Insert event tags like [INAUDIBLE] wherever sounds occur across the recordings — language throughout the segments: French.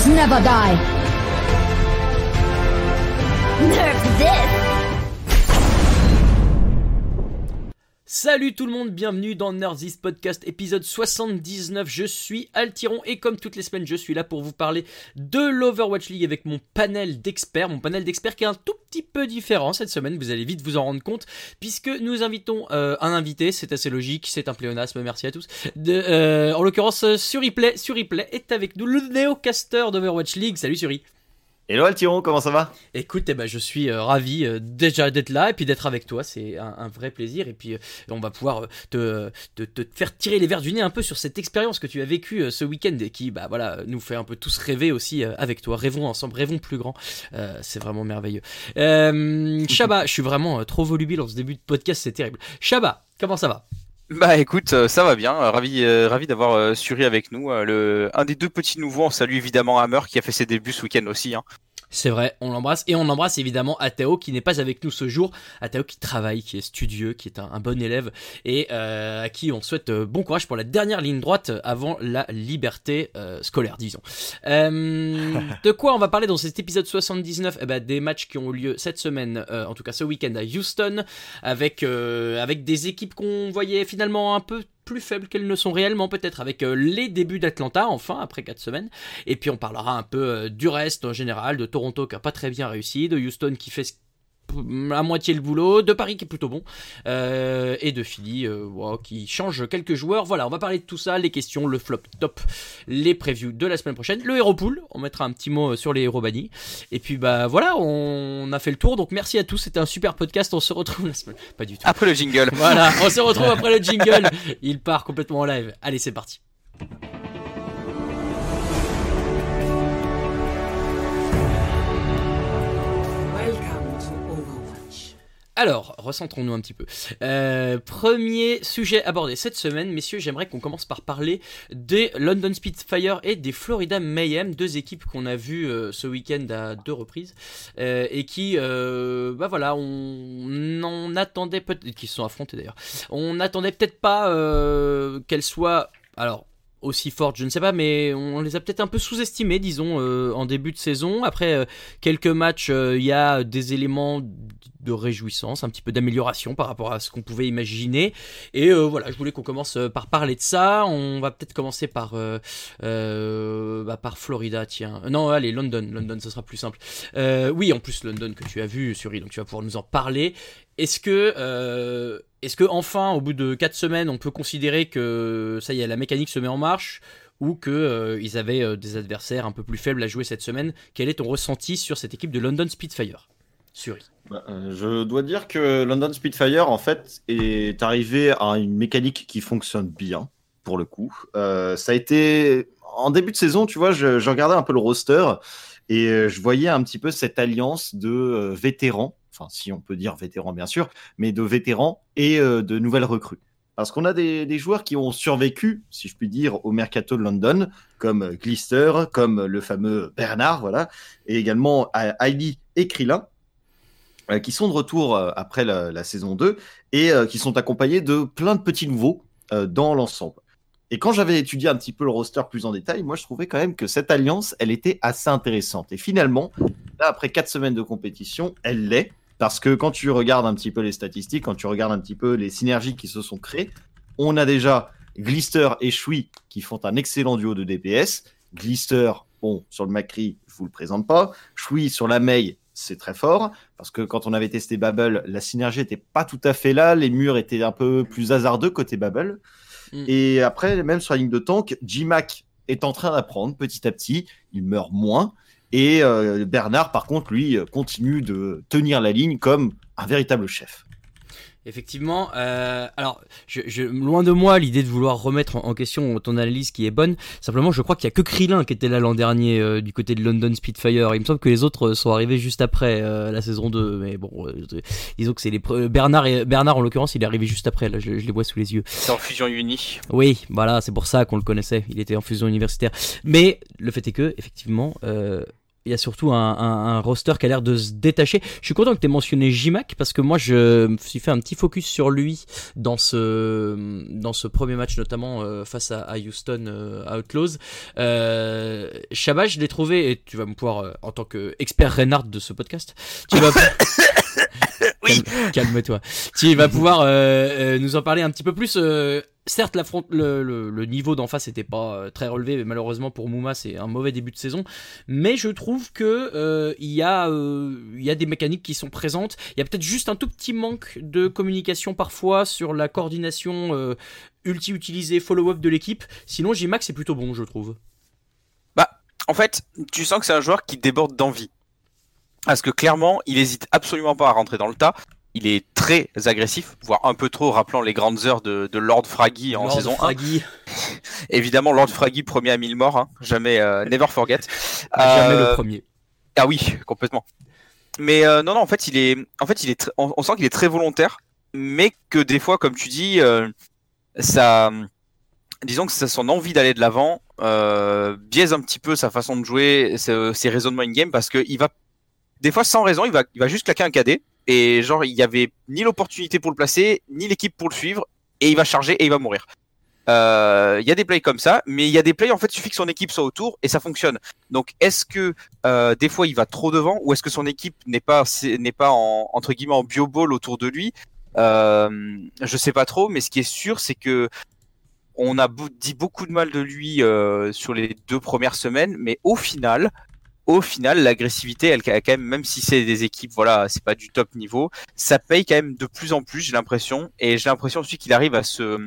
Heroes never die. Salut tout le monde, bienvenue dans Nerdist Podcast épisode 79. Je suis Altiron et comme toutes les semaines, je suis là pour vous parler de l'Overwatch League avec mon panel d'experts. Mon panel d'experts qui est un tout petit peu différent cette semaine, vous allez vite vous en rendre compte, puisque nous invitons euh, un invité, c'est assez logique, c'est un pléonasme, merci à tous. De, euh, en l'occurrence, Suriplay, Suriplay est avec nous, le néocaster d'Overwatch League. Salut Suri. Hello Altiron, comment ça va? Écoute, eh ben, je suis euh, ravi euh, déjà d'être là et puis d'être avec toi, c'est un, vrai plaisir. Et puis euh, on va pouvoir te, te, faire tirer les verres du nez un peu sur cette expérience que tu as vécue ce week-end et qui bah, voilà, nous fait un peu tous rêver aussi avec toi. Rêvons ensemble, rêvons plus grand. C'est vraiment merveilleux. Shaba, je suis vraiment trop volubile en ce début de podcast, c'est terrible. Shaba, comment ça va? Bah écoute, euh, ça va bien, euh, ravi, euh, ravi d'avoir euh, Suri avec nous. Le, un des deux petits nouveaux, on salue évidemment Hammer qui a fait ses débuts ce week-end aussi. Hein. C'est vrai, on l'embrasse et on embrasse évidemment Athéo qui n'est pas avec nous ce jour. Athéo qui travaille, qui est studieux, qui est un, un bon élève et euh, à qui on souhaite euh, bon courage pour la dernière ligne droite avant la liberté euh, scolaire, disons. Euh, [LAUGHS] de quoi on va parler dans cet épisode 79 eh ben, Des matchs qui ont eu lieu cette semaine, euh, en tout cas ce week-end à Houston, avec, euh, avec des équipes qu'on voyait finalement un peu plus faibles qu'elles ne sont réellement, peut-être avec euh, les débuts d'Atlanta, enfin, après 4 semaines. Et puis on parlera un peu euh, du reste en général, de Toronto qui a pas très bien réussi, de Houston qui fait ce- à moitié le boulot, de Paris qui est plutôt bon, euh, et de Philly euh, wow, qui change quelques joueurs. Voilà, on va parler de tout ça, les questions, le flop top, les previews de la semaine prochaine, le Hero Pool, on mettra un petit mot euh, sur les héros bannis. Et puis bah voilà, on a fait le tour, donc merci à tous, c'était un super podcast, on se retrouve la semaine... Pas du tout. Après le jingle. Voilà, on se retrouve [LAUGHS] après le jingle. Il part complètement en live. Allez, c'est parti. Alors, recentrons-nous un petit peu. Euh, premier sujet abordé cette semaine, messieurs, j'aimerais qu'on commence par parler des London Spitfire et des Florida Mayhem, deux équipes qu'on a vues euh, ce week-end à deux reprises euh, et qui, bah voilà, on en attendait peut-être, d'ailleurs. On peut-être pas qu'elles soient, alors aussi fortes, je ne sais pas, mais on les a peut-être un peu sous-estimées, disons, en début de saison. Après quelques matchs, il y a des éléments de réjouissance, un petit peu d'amélioration par rapport à ce qu'on pouvait imaginer. Et euh, voilà, je voulais qu'on commence euh, par parler de ça. On va peut-être commencer par euh, bah, par Florida, tiens. Non, allez, London, London, ce sera plus simple. Oui, en plus London que tu as vu, Suri, donc tu vas pouvoir nous en parler. Est-ce que enfin, au bout de 4 semaines, on peut considérer que ça y est, la mécanique se met en marche ou que ils avaient des adversaires un peu plus faibles à jouer cette semaine? Quel est ton ressenti sur cette équipe de London Spitfire Suri? Bah, euh, Je dois dire que London Spitfire, en fait, est arrivé à une mécanique qui fonctionne bien, pour le coup. Euh, ça a été. En début de saison, tu vois, je, je regardais un peu le roster et euh, je voyais un petit peu cette alliance de euh, vétérans, enfin, si on peut dire vétérans, bien sûr, mais de vétérans et de nouvelles recrues. Parce qu'on a des, des joueurs qui ont survécu, si je puis dire, au mercato de London, comme Glister, comme le fameux Bernard, voilà, et également Heidi et Krillin qui sont de retour euh, après la, saison 2 et euh, qui sont accompagnés de plein de petits nouveaux euh, dans l'ensemble. Et quand j'avais étudié un petit peu le roster plus en détail, moi je trouvais quand même que cette alliance, elle était assez intéressante. Et finalement, là, après quatre semaines de compétition, elle l'est. Parce que quand tu regardes un petit peu les statistiques, quand tu regardes un petit peu les synergies qui se sont créées, on a déjà Glister et Shui qui font un excellent duo de DPS. Glister, bon, sur le Macri, je vous le présente pas. Shui sur la Mei, c'est très fort. Parce que quand on avait testé Bubble, la synergie était pas tout à fait là. Les murs étaient un peu plus hasardeux côté Bubble. Mm. Et après, même sur la ligne de tank, J-Mac est en train d'apprendre petit à petit. Il meurt moins. Et euh, Bernard, par contre, lui, euh, continue de tenir la ligne comme un véritable chef. Effectivement, euh, alors je, je- loin de moi l'idée de vouloir remettre en, en question ton analyse qui est bonne. Simplement, je crois qu'il y a que Krillin qui était là l'an dernier euh, du côté de London Spitfire. Il me semble que les autres euh, sont arrivés juste après euh, la saison 2. Mais bon, euh, disons que c'est les pre- Bernard et Bernard en l'occurrence, il est arrivé juste après. Là, je, je les vois sous les yeux. C'est en fusion uni. Oui, voilà, c'est pour ça qu'on le connaissait. Il était en fusion universitaire. Mais le fait est que, effectivement, euh, il y a surtout un, un- un roster qui a l'air de se détacher. Je suis content que tu aies mentionné J-Mac parce que moi je me suis fait un petit focus sur lui dans ce, dans ce premier match, notamment euh, face à, à Houston euh, Outlaws. Euh, je l'ai trouvé, et tu vas me pouvoir, euh, en tant qu'expert Reinhardt de ce podcast, tu vas. [COUGHS] [COUGHS] [COUGHS] [LAUGHS] Oui. Calme- Calme-toi. Tu vas pouvoir euh, euh, nous en parler un petit peu plus. euh, certes, l'affront- le, le, le niveau d'en face n'était pas euh, très relevé, mais malheureusement pour Mouma, c'est un mauvais début de saison. Mais je trouve que euh, il y, a, euh, il y a des mécaniques qui sont présentes. Il y a peut-être juste un tout petit manque de communication parfois sur la coordination euh, ulti-utilisée, follow-up de l'équipe. Sinon, J-Max c'est plutôt bon, je trouve. En fait, tu sens que c'est un joueur qui déborde d'envie. Parce que clairement, il hésite absolument pas à rentrer dans le tas. Il est très agressif, voire un peu trop, rappelant les grandes heures de, de Lord Fraggy en Lord saison 1. Fraggy, [LAUGHS] Évidemment, Lord Fraggy, premier à 1000 morts, hein. jamais, euh, never forget. [LAUGHS] jamais Euh, le premier. Ah oui, complètement. Mais euh, non, non, en fait, il est, en fait, il est, on, on sent qu'il est très volontaire, mais que des fois, comme tu dis, euh, ça, disons que ça, son envie d'aller de l'avant euh, biaise un petit peu sa façon de jouer, ses, ses raisonnements in-game, parce que il va, des fois, sans raison, il va, il va juste claquer un cadet, et genre, il y avait ni l'opportunité pour le placer, ni l'équipe pour le suivre, et il va charger et il va mourir. Euh, Il y a des plays comme ça, mais il y a des plays en fait, il suffit que son équipe soit autour et ça fonctionne. Donc, est-ce que euh, des fois il va trop devant ou est-ce que son équipe n'est pas n'est pas en, entre guillemets en bioball autour de lui? Euh, Je sais pas trop, mais ce qui est sûr, c'est que on a dit beaucoup de mal de lui euh, sur les deux premières semaines, mais au final, au final, l'agressivité, elle, même, si c'est des équipes, voilà, c'est pas du top niveau, ça paye quand même de plus en plus, j'ai l'impression, et j'ai l'impression aussi qu'il arrive à se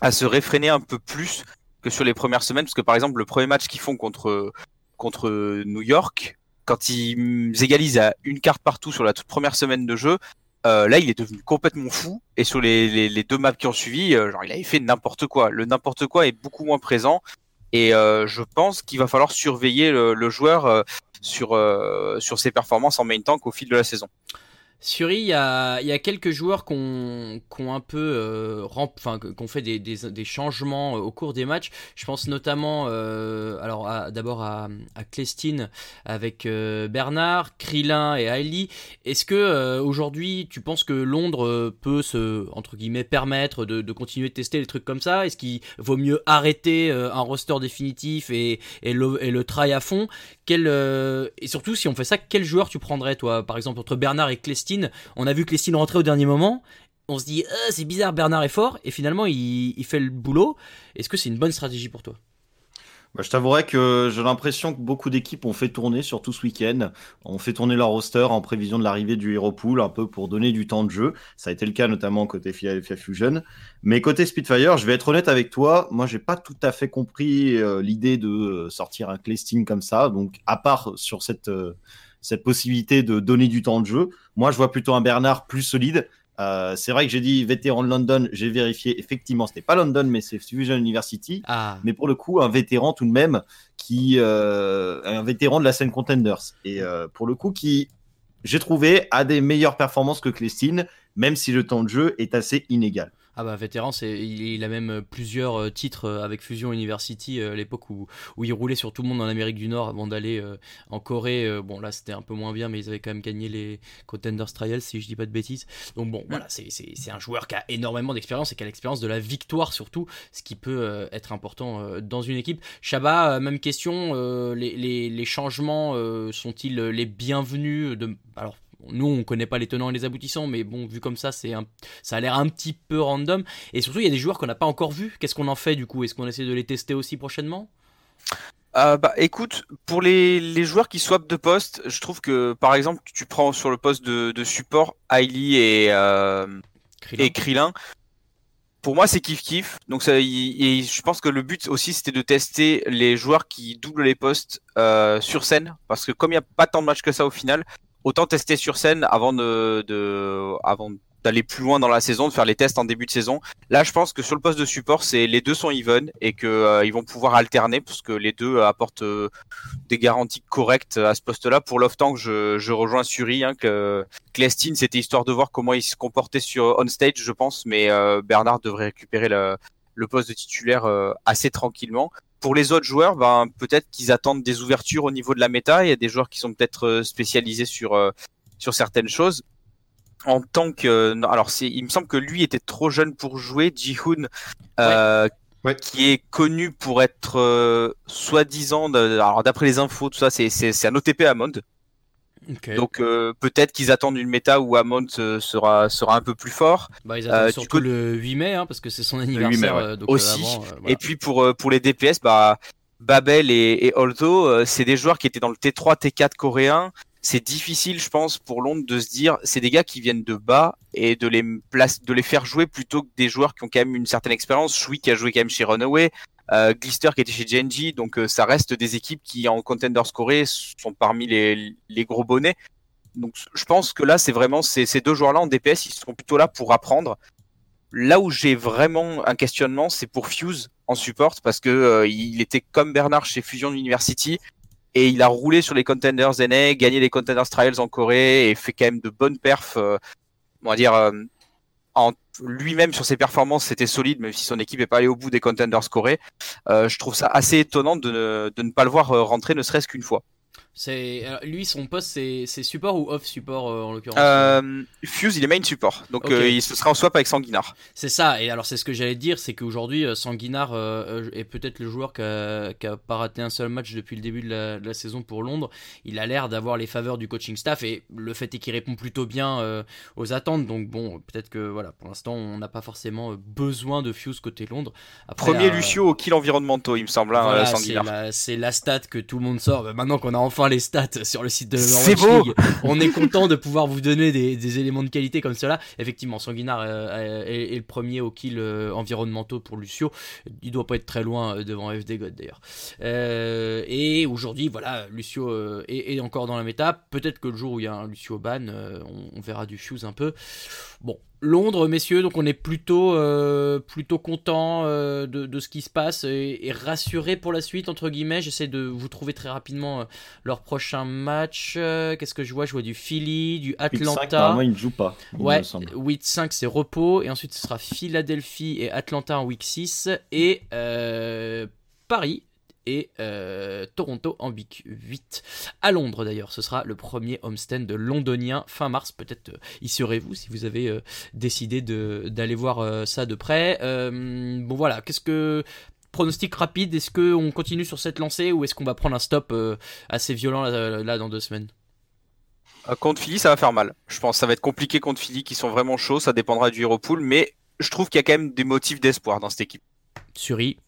à réfréner un peu plus que sur les premières semaines, parce que par exemple le premier match qu'ils font contre contre New York, quand ils égalisent à une carte partout sur la toute première semaine de jeu, euh, là il est devenu complètement fou. Et sur les deux maps qui ont suivi, euh, genre il avait fait n'importe quoi. Le n'importe quoi est beaucoup moins présent et euh, je pense qu'il va falloir surveiller le, joueur euh, sur euh, sur ses performances en main tank au fil de la saison. Suri, il y a, quelques joueurs qui ont, un peu euh, enfin, qui ont fait des, changements euh, au cours des matchs. Je pense notamment, euh, alors d'abord à, à Clestine avec Bernard, Krillin et Hailey. Est-ce que aujourd'hui, tu penses que Londres peut se, entre guillemets, permettre de, continuer de tester des trucs comme ça? Est-ce qu'il vaut mieux arrêter un roster définitif et, et, le, et le try à fond? Euh, Et surtout, si on fait ça, quel joueur tu prendrais, toi? Par exemple, entre Bernard et Clestine, on a vu Clestine rentrer au dernier moment. On se dit, Ah, c'est bizarre, Bernard est fort, et finalement, il fait le boulot. Est-ce que c'est une bonne stratégie pour toi? Bah, je t'avouerais que j'ai l'impression que beaucoup d'équipes ont fait tourner, surtout ce week-end, ont fait tourner leur roster en prévision de l'arrivée du Hero Pool, un peu pour donner du temps de jeu. Ça a été le cas notamment côté Philadelphia Fusion. Mais côté Spitfire, je vais être honnête avec toi, moi j'ai pas tout à fait compris euh, l'idée de euh, sortir un Clestine comme ça. Donc à part sur cette, euh, cette possibilité de donner du temps de jeu, moi je vois plutôt un Bernard plus solide. Euh, c'est vrai que j'ai dit vétéran de London, j'ai vérifié, effectivement c'était pas London mais c'est Fusion University. Ah, mais pour le coup un vétéran tout de même qui euh, un vétéran de la scène contenders. Et euh, pour le coup qui j'ai trouvé a des meilleures performances que Clestine même si le temps de jeu est assez inégal ah bah vétéran, il, a même euh, plusieurs euh, titres euh, avec Fusion University à l'époque où, il roulait sur tout le monde en Amérique du Nord avant d'aller en Corée. bon là c'était un peu moins bien, mais ils avaient quand même gagné les Contenders Trials si je dis pas de bêtises. Donc bon voilà, c'est, un joueur qui a énormément d'expérience et qui a l'expérience de la victoire surtout, ce qui peut être important dans une équipe. Shaba, euh, même question, les, les, changements sont-ils les bienvenus de... Alors nous on connaît pas les tenants et les aboutissants, mais bon vu comme ça c'est un ça a l'air un petit peu random. Et surtout, il y a des joueurs qu'on n'a pas encore vus. Qu'est-ce qu'on en fait du coup? Est-ce qu'on essaie de les tester aussi prochainement? Euh, bah écoute, pour les, les joueurs qui swappent de poste, je trouve que par exemple tu prends sur le poste de, de support Hailey et, euh, Krillin et Krillin. Pour moi, c'est kiff kiff. Donc, ça, y- et je pense que le but aussi, c'était de tester les joueurs qui doublent les postes euh, sur scène, parce que comme il n'y a pas tant de matchs que ça au final, autant tester sur scène avant d'aller plus loin dans la saison, de faire les tests en début de saison. Là, je pense que sur le poste de support, c'est les deux sont even et que euh, ils vont pouvoir alterner, parce que les deux apportent euh, des garanties correctes à ce poste-là. Pour l'off-tank, je, je rejoins Suri, hein, que Clestine, c'était histoire de voir comment il se comportait sur on stage, je pense, mais euh, Bernard devrait récupérer le, poste de titulaire assez tranquillement. Pour les autres joueurs, ben, peut-être qu'ils attendent des ouvertures au niveau de la méta. Il y a des joueurs qui sont peut-être euh, spécialisés sur, euh, sur certaines choses. En tant que, non, alors c'est, il me semble que lui était trop jeune pour jouer. Jihoon, euh, Ouais. qui est connu pour être euh, soi-disant, alors d'après les infos, tout ça, c'est, c'est, c'est un OTP Amond. Donc euh, peut-être qu'ils attendent une méta où Amond euh, sera, sera un peu plus fort. Bah, ils attendent euh, surtout le 8 mai, hein, parce que c'est son 8 mai, anniversaire. ouais. euh, donc, Aussi. avant, voilà. Et puis pour, pour les DPS, bah, Babel et, et c'est des joueurs qui étaient dans le T3, T4 coréen. C'est difficile, je pense, pour Londres de se dire, c'est des gars qui viennent de bas et de les de les faire jouer plutôt que des joueurs qui ont quand même une certaine expérience. Shui qui a joué quand même chez Runaway, euh, Glister qui était chez Genji, donc euh, ça reste des équipes qui en contenders scorés sont parmi les, les gros bonnets. Donc je pense que là, c'est vraiment ces, ces deux joueurs-là en DPS, ils sont plutôt là pour apprendre. Là où j'ai vraiment un questionnement, c'est pour Fuse en support parce que euh, il était comme Bernard chez Fusion University et il a roulé sur les contenders NA, gagné les contenders trials en Corée et fait quand même de bonnes perfs. euh, on va dire euh, lui-même sur ses performances, c'était solide, même si son équipe n'est pas allée au bout des contenders Corée. Euh, je trouve ça assez étonnant de ne, de ne pas le voir euh, rentrer ne serait-ce qu'une fois. C'est lui, son poste, c'est support ou off support euh, en l'occurrence? Euh, Fuse, il est main support, donc euh, il se sera en swap avec Sanguinar. C'est ça, et alors c'est ce que j'allais dire, c'est qu'aujourd'hui, Sanguinar euh, est peut-être le joueur qui a, qui a pas raté un seul match depuis le début de la, de la saison pour Londres. Il a l'air d'avoir les faveurs du coaching staff, et le fait est qu'il répond plutôt bien aux attentes. Donc bon, peut-être que voilà, pour l'instant, on n'a pas forcément besoin de Fuse côté Londres. Après, Premier Lucio au kill environnementaux, il me semble, hein, voilà, c'est Sanguinar. la, c'est la stat que tout le monde sort. Bah, Maintenant qu'on a enfin les stats sur le site de C'est Overwatch beau League, on est [LAUGHS] content de pouvoir vous donner des, des éléments de qualité comme cela. Effectivement, Sanguinar euh, est, est le premier au kill euh, environnementaux pour Lucio. Il doit pas être très loin euh, devant FD God d'ailleurs. Euh, et aujourd'hui, voilà, Lucio euh, est, est encore dans la méta. Peut-être que le jour où il y a un Lucio ban, euh, on, on verra du Fuse un peu. Bon, Londres, messieurs, donc on est plutôt, euh, plutôt content euh, de, de ce qui se passe et, et rassuré pour la suite, entre guillemets. J'essaie de vous trouver très rapidement euh, leur prochain match. Qu'est-ce que je vois? Je vois du Philly, du 8-5, Atlanta. normalement, il ne joue pas. Ouais, semble. 8-5 c'est repos, et ensuite ce sera Philadelphie et Atlanta en week 6, et Paris et euh, Toronto en week 8. À Londres d'ailleurs, ce sera le premier homestand londonien fin mars. Peut-être euh, y serez-vous si vous avez euh, décidé d'aller voir ça de près. Bon voilà, qu'est-ce que. Pronostic rapide, est-ce qu'on continue sur cette lancée ou est-ce qu'on va prendre un stop assez violent là, là, dans deux semaines? Contre Philly, ça va faire mal. Je pense que ça va être compliqué contre Philly, qui sont vraiment chauds. Ça dépendra du Hero Pool, mais je trouve qu'il y a quand même des motifs d'espoir dans cette équipe. Suri,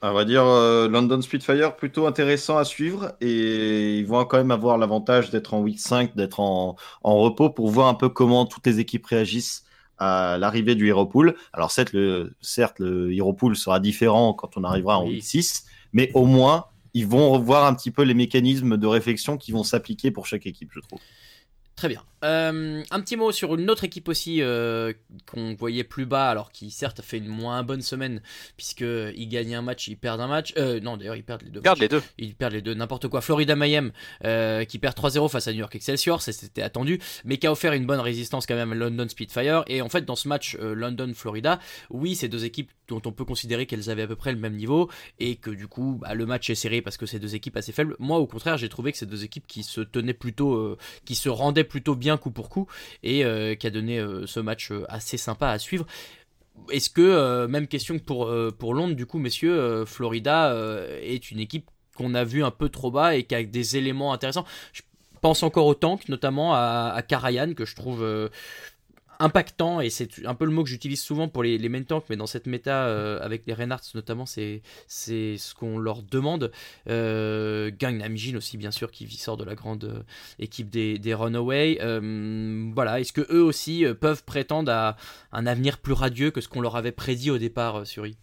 On va dire euh, London Spitfire plutôt intéressant à suivre et ils vont quand même avoir l'avantage d'être en week 5, d'être en, en repos pour voir un peu comment toutes les équipes réagissent à l'arrivée du Hero Pool. Alors certes le, certes, le Hero Pool sera différent quand on arrivera en Oui. week 6, mais au moins ils vont revoir un petit peu les mécanismes de réflexion qui vont s'appliquer pour chaque équipe, je trouve. Très bien. Euh, un petit mot sur une autre équipe aussi euh, qu'on voyait plus bas, alors qui certes a fait une moins bonne semaine, puisqu'ils gagnent un match, ils perdent un match. Euh, non, d'ailleurs, ils perdent les deux. Regarde matchs. les deux. Ils perdent les deux, n'importe quoi. Florida Mayhem qui perd 3-0 face à New York Excelsior, c'était attendu, mais qui a offert une bonne résistance quand même à London Spitfire. Et en fait, dans ce match London-Florida, oui, c'est deux équipes dont on peut considérer qu'elles avaient à peu près le même niveau et que du coup, bah, le match est serré parce que c'est deux équipes assez faibles. Moi, au contraire, j'ai trouvé que c'est deux équipes qui se tenaient plutôt, qui se rendaient plutôt bien coup pour coup et euh, qui a donné euh, ce match euh, assez sympa à suivre. Est-ce que, même question que pour, pour Londres, du coup, messieurs, Florida est une équipe qu'on a vu un peu trop bas et qui a des éléments intéressants? Je pense encore au tank, notamment à, à Karayan, que je trouve impactant, et c'est un peu le mot que j'utilise souvent pour les, main tanks, mais dans cette méta, euh, avec les Reinhardt notamment, c'est ce qu'on leur demande. Euh, Gangnam Jin aussi, bien sûr, qui sort de la grande euh, équipe des, des Runaways. Euh, voilà, est-ce que eux aussi peuvent prétendre à un avenir plus radieux que ce qu'on leur avait prédit au départ, Suri?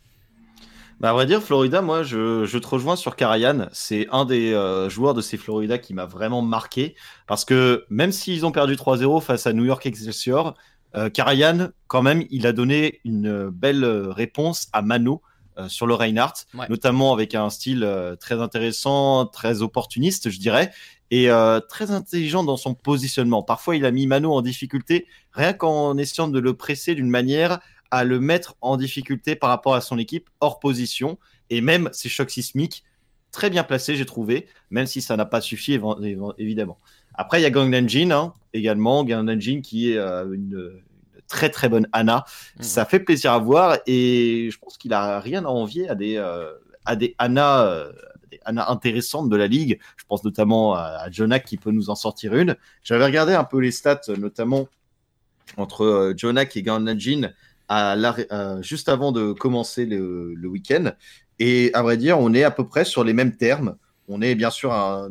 Bah, à vrai dire, Florida, moi, je, je te rejoins sur Karayan. C'est un des joueurs de ces Florida qui m'a vraiment marqué. Parce que même s'ils ont perdu 3-0 face à New York Excelsior, euh, Karayan, quand même, il a donné une euh, belle euh, réponse à Mano euh, sur le Reinhardt, Ouais. notamment avec un style euh, très intéressant, très opportuniste, je dirais, et euh, très intelligent dans son positionnement. Parfois, il a mis Mano en difficulté, rien qu'en essayant de le presser d'une manière à le mettre en difficulté par rapport à son équipe hors position. Et même ces chocs sismiques, très bien placés, j'ai trouvé, même si ça n'a pas suffi, évidemment. Après, il y a Gang Engine hein, également, Gang Engine qui est euh, une, une très très bonne Anna. Mhm. Ça fait plaisir à voir et je pense qu'il a rien à envier à des, euh, à des Anna. euh, des Anna intéressantes de la ligue. Je pense notamment à, à Jonak qui peut nous en sortir une. J'avais regardé un peu les stats, notamment entre euh, Jonak et à l'arrêt- euh, juste avant de commencer le, le week-end. Et à vrai dire, on est à peu près sur les mêmes termes. On est bien sûr un,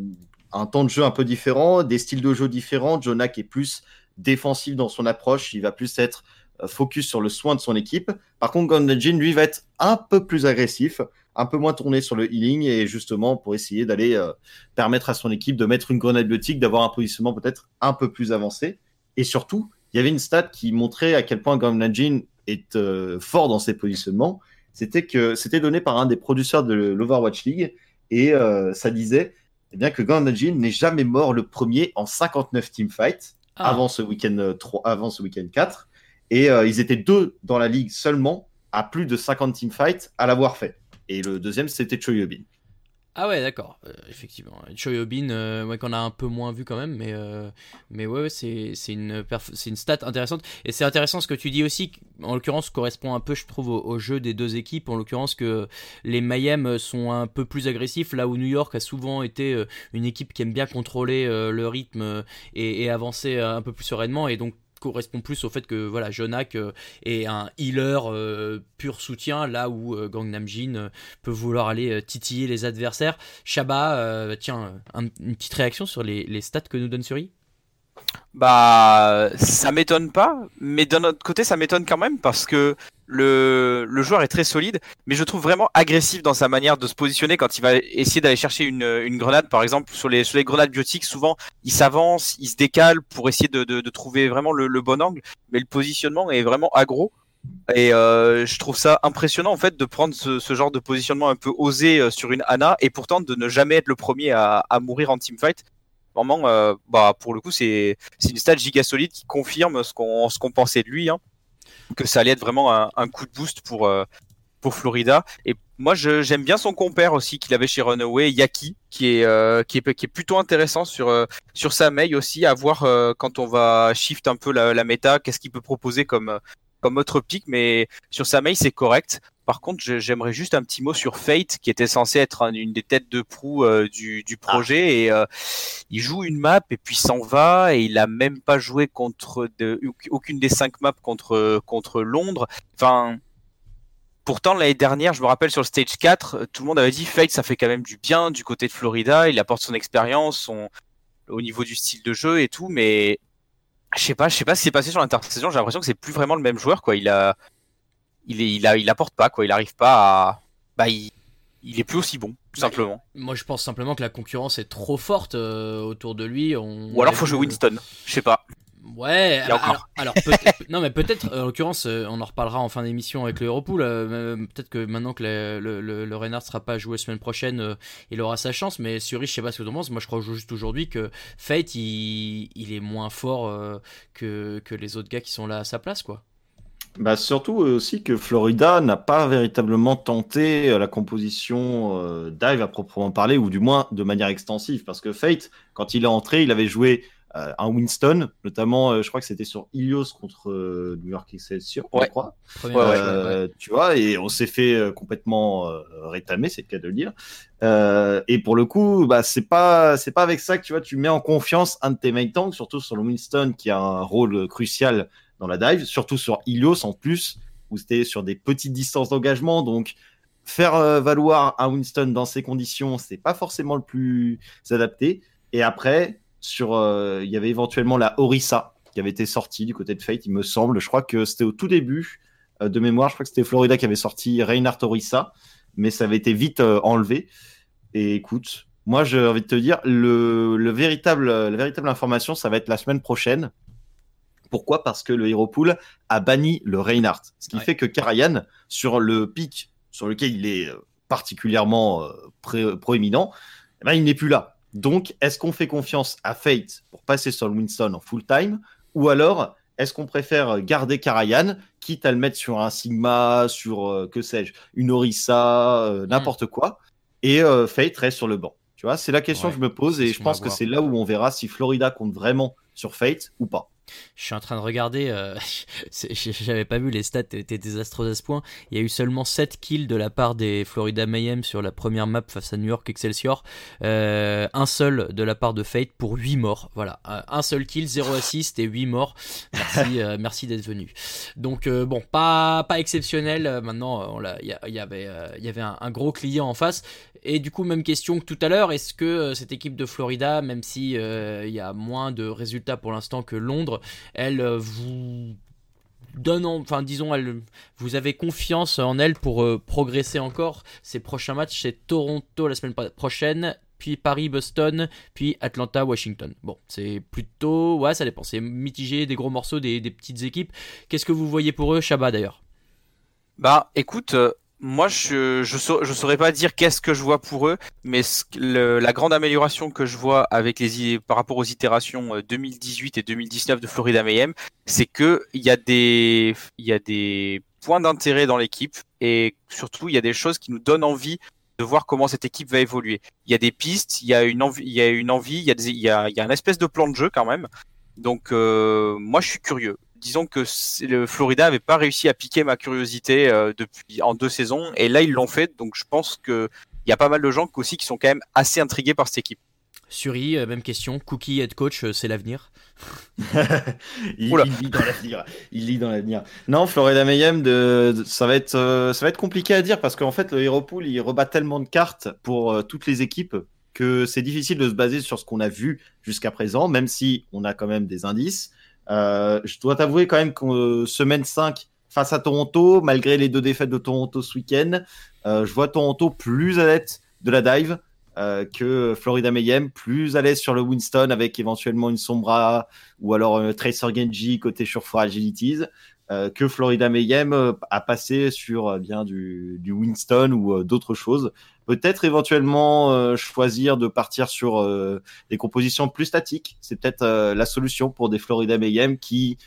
un temps de jeu un peu différent, des styles de jeu différents. Jonak est plus défensif dans son approche. Il va plus être euh, focus sur le soin de son équipe. Par contre, Ganajin, lui, va être un peu plus agressif, un peu moins tourné sur le healing et justement pour essayer d'aller euh, permettre à son équipe de mettre une grenade biotique, d'avoir un positionnement peut-être un peu plus avancé. Et surtout, il y avait une stat qui montrait à quel point Ganajin est euh, fort dans ses positionnements. C'était que c'était donné par un des producteurs de l'Overwatch League et ça disait eh bien que Ganajin n'est jamais mort le premier en 59 teamfights Ah. avant ce week-end euh, 3, avant ce week-end 4 et euh, ils étaient deux dans la ligue seulement à plus de 50 teamfights à l'avoir fait. Et le deuxième c'était Choyobin. Ah ouais, d'accord, euh, effectivement. Choyobin, euh, qu'on a un peu moins vu quand même, mais, euh, mais ouais, ouais, c'est une, une stat intéressante. Et c'est intéressant ce que tu dis aussi, en l'occurrence, correspond un peu, je trouve, au, jeu des deux équipes. En l'occurrence, que les Mayhem sont un peu plus agressifs, là où New York a souvent été euh, une équipe qui aime bien contrôler euh, le rythme euh, et, et avancer euh, un peu plus sereinement. Et donc, correspond plus au fait que voilà Jonak euh, est un healer euh, pur soutien là où euh, Gangnam Jin peut vouloir aller titiller les adversaires. Shaba, tiens, un- une petite réaction sur les, les stats que nous donne Suri? Bah, ça m'étonne pas, mais d'un autre côté, ça m'étonne quand même parce que le, joueur est très solide, mais je trouve vraiment agressif dans sa manière de se positionner quand il va essayer d'aller chercher une, grenade. Par exemple, sur les, grenades biotiques, souvent, il s'avance, il se décale pour essayer de, trouver vraiment le, bon angle, mais le positionnement est vraiment aggro. Et euh, je trouve ça impressionnant en fait de prendre ce, genre de positionnement un peu osé euh, sur une Ana et pourtant de ne jamais être le premier à, mourir en teamfight. Vraiment, euh, bah pour le coup, c'est une stat giga solide qui confirme ce qu'on ce qu'on pensait de lui, hein, que ça allait être vraiment un, un coup de boost pour euh, pour Florida. Et moi, j'aime bien son compère aussi qu'il avait chez Runaway, Yaki, qui est euh, qui est qui est plutôt intéressant sur euh, sur sa mail aussi à voir euh, quand on va shift un peu la, la méta, qu'est-ce qu'il peut proposer comme comme autre pick. Mais sur sa mail, c'est correct. Par contre, j'aimerais juste un petit mot sur Fate, qui était censé être un- une des têtes de proue euh, du, du projet. Et euh, il joue une map et puis s'en va. Et il a même pas joué contre de, aucune des cinq maps contre, contre Londres. Enfin. Pourtant, l'année dernière, je me rappelle sur le stage 4, euh, tout le monde avait dit Fate, ça fait quand même du bien du côté de Florida. Il apporte son expérience, son, au niveau du style de jeu et tout. Mais je sais pas, je sais pas ce qui s'est passé sur l'intersaison. J'ai l'impression que c'est plus vraiment le même joueur, quoi. Il a, il est, il a, il apporte pas, quoi. Il arrive pas à, bah, il, il est plus aussi bon, tout simplement. Moi, je pense simplement que la concurrence est trop forte euh, autour de lui. On Ou alors l'a faut jouer Winston. Je sais pas. Ouais, alors, alors peut-être, [LAUGHS] non mais peut-être, en l'occurrence, euh, on en reparlera en fin d'émission avec le Europool. euh, euh, peut-être que maintenant que le, le, le, le Reinhardt sera pas joué semaine prochaine, euh, il aura sa chance. Mais Suri, je sais pas ce que tu en penses. Moi, je crois juste aujourd'hui que Fate, il, il est moins fort euh, que, que les autres gars qui sont là à sa place, quoi. Bah surtout aussi que Florida n'a pas véritablement tenté euh, la composition euh, dive à proprement parler, ou du moins de manière extensive, parce que Fate, quand il est entré, il avait joué euh, un Winston, notamment, euh, je crois que c'était sur Ilios contre euh, New York Excelsior, je Ouais. crois. Match, Euh, Tu vois, et on s'est fait euh, complètement euh, rétamer, c'est le cas de le dire. Euh, et pour le coup, bah, c'est pas, c'est pas avec ça que tu vois, tu mets en confiance un de tes main tanks, surtout sur le Winston qui a un rôle crucial la dive, surtout sur Ilios en plus, où c'était sur des petites distances d'engagement. Donc, faire euh, valoir un Winston dans ces conditions, c'est pas forcément le plus adapté. Et après, sur, euh, il y avait éventuellement la Orissa qui avait été sortie du côté de Fate, il me semble. Je crois que c'était au tout début euh, de mémoire. Je crois que c'était Florida qui avait sorti Reinhardt Orissa, mais ça avait été vite enlevé. Et écoute, moi j'ai envie de te dire, le, le véritable, la véritable information, ça va être la semaine prochaine. Pourquoi? Parce que le Hero Pool a banni le Reinhardt. Ce qui Ouais. fait que Karayan, sur le pic sur lequel il est euh, particulièrement euh, proéminent, eh ben, il n'est plus là. Donc, est-ce qu'on fait confiance à Fate pour passer sur le Winston en full time? Ou alors, est-ce qu'on préfère garder Karayan, quitte à le mettre sur un Sigma, sur, euh, que sais-je, une Orisa, euh, n'importe quoi, et Fate reste sur le banc Tu vois, c'est la question Ouais, que je me pose et je pense que c'est là où on verra si Florida compte vraiment sur Fate ou pas. Je suis en train de regarder, euh, [LAUGHS] j'avais pas vu les stats étaient désastreuses à ce point. Il y a eu seulement 7 kills de la part des Florida Mayhem sur la première map face à New York Excelsior. Euh, un seul de la part de Fate pour 8 morts. Voilà, un seul kill, 0 assist et 8 morts. Merci, [LAUGHS] euh, merci d'être venu. Donc euh, bon, pas, pas exceptionnel. Maintenant, il y, avait, y avait un, un gros client en face. Et du coup, même question que tout à l'heure, est-ce que cette équipe de Florida, même si il y a moins de résultats pour l'instant que Londres, elle euh, vous donne, en- enfin disons, elle, vous avez confiance en elle pour euh, progresser encore. Ses prochains matchs, c'est Toronto la semaine prochaine, puis Paris, Boston, puis Atlanta, Washington. Bon, c'est plutôt, ouais, ça dépend. C'est mitigé, des gros morceaux, des, des petites équipes. Qu'est-ce que vous voyez pour eux, Shabba d'ailleurs? Bah, écoute, euh, moi, je je, sau- je saurais pas dire qu'est-ce que je vois pour eux, mais ce le- la grande amélioration que je vois avec les par rapport aux itérations euh, 2018 et 2019 de Florida Mayhem, c'est que il y a des il y a des points d'intérêt dans l'équipe et surtout il y a des choses qui nous donnent envie de voir comment cette équipe va évoluer. Il y a des pistes, il y a une envie, il y a une envie, il y a des, y a, y a un espèce de plan de jeu quand même. Donc euh, moi je suis curieux. Disons que le Florida avait pas réussi à piquer ma curiosité euh, depuis en deux saisons et là ils l'ont fait. Donc je pense que il y a pas mal de gens qui aussi qui sont quand même assez intrigués par cette équipe. Suri, euh, même question. Cookie head coach, euh, c'est l'avenir? [LAUGHS] il, lit dans l'avenir. Il lit dans l'avenir. Non, Florida Mayhem, de, de- ça va être, euh, ça va être compliqué à dire parce qu'en fait, le Hero Pool, il rebat tellement de cartes pour euh, toutes les équipes que c'est difficile de se baser sur ce qu'on a vu jusqu'à présent, même si on a quand même des indices. Euh, je dois t'avouer quand même qu'en euh, semaine 5 face à Toronto, malgré les deux défaites de Toronto ce week-end, euh, je vois Toronto plus à l'aise de la dive que Florida Mayhem, plus à l'aise sur le Winston avec éventuellement une Sombra ou alors euh, Tracer Genji côté Surefire Agilities, euh, que Florida Mayhem euh, a passé sur bien du, Winston ou d'autres choses. Peut-être éventuellement euh, choisir de partir sur euh, des compositions plus statiques. C'est peut-être euh, la solution pour des Florida Mayhem qui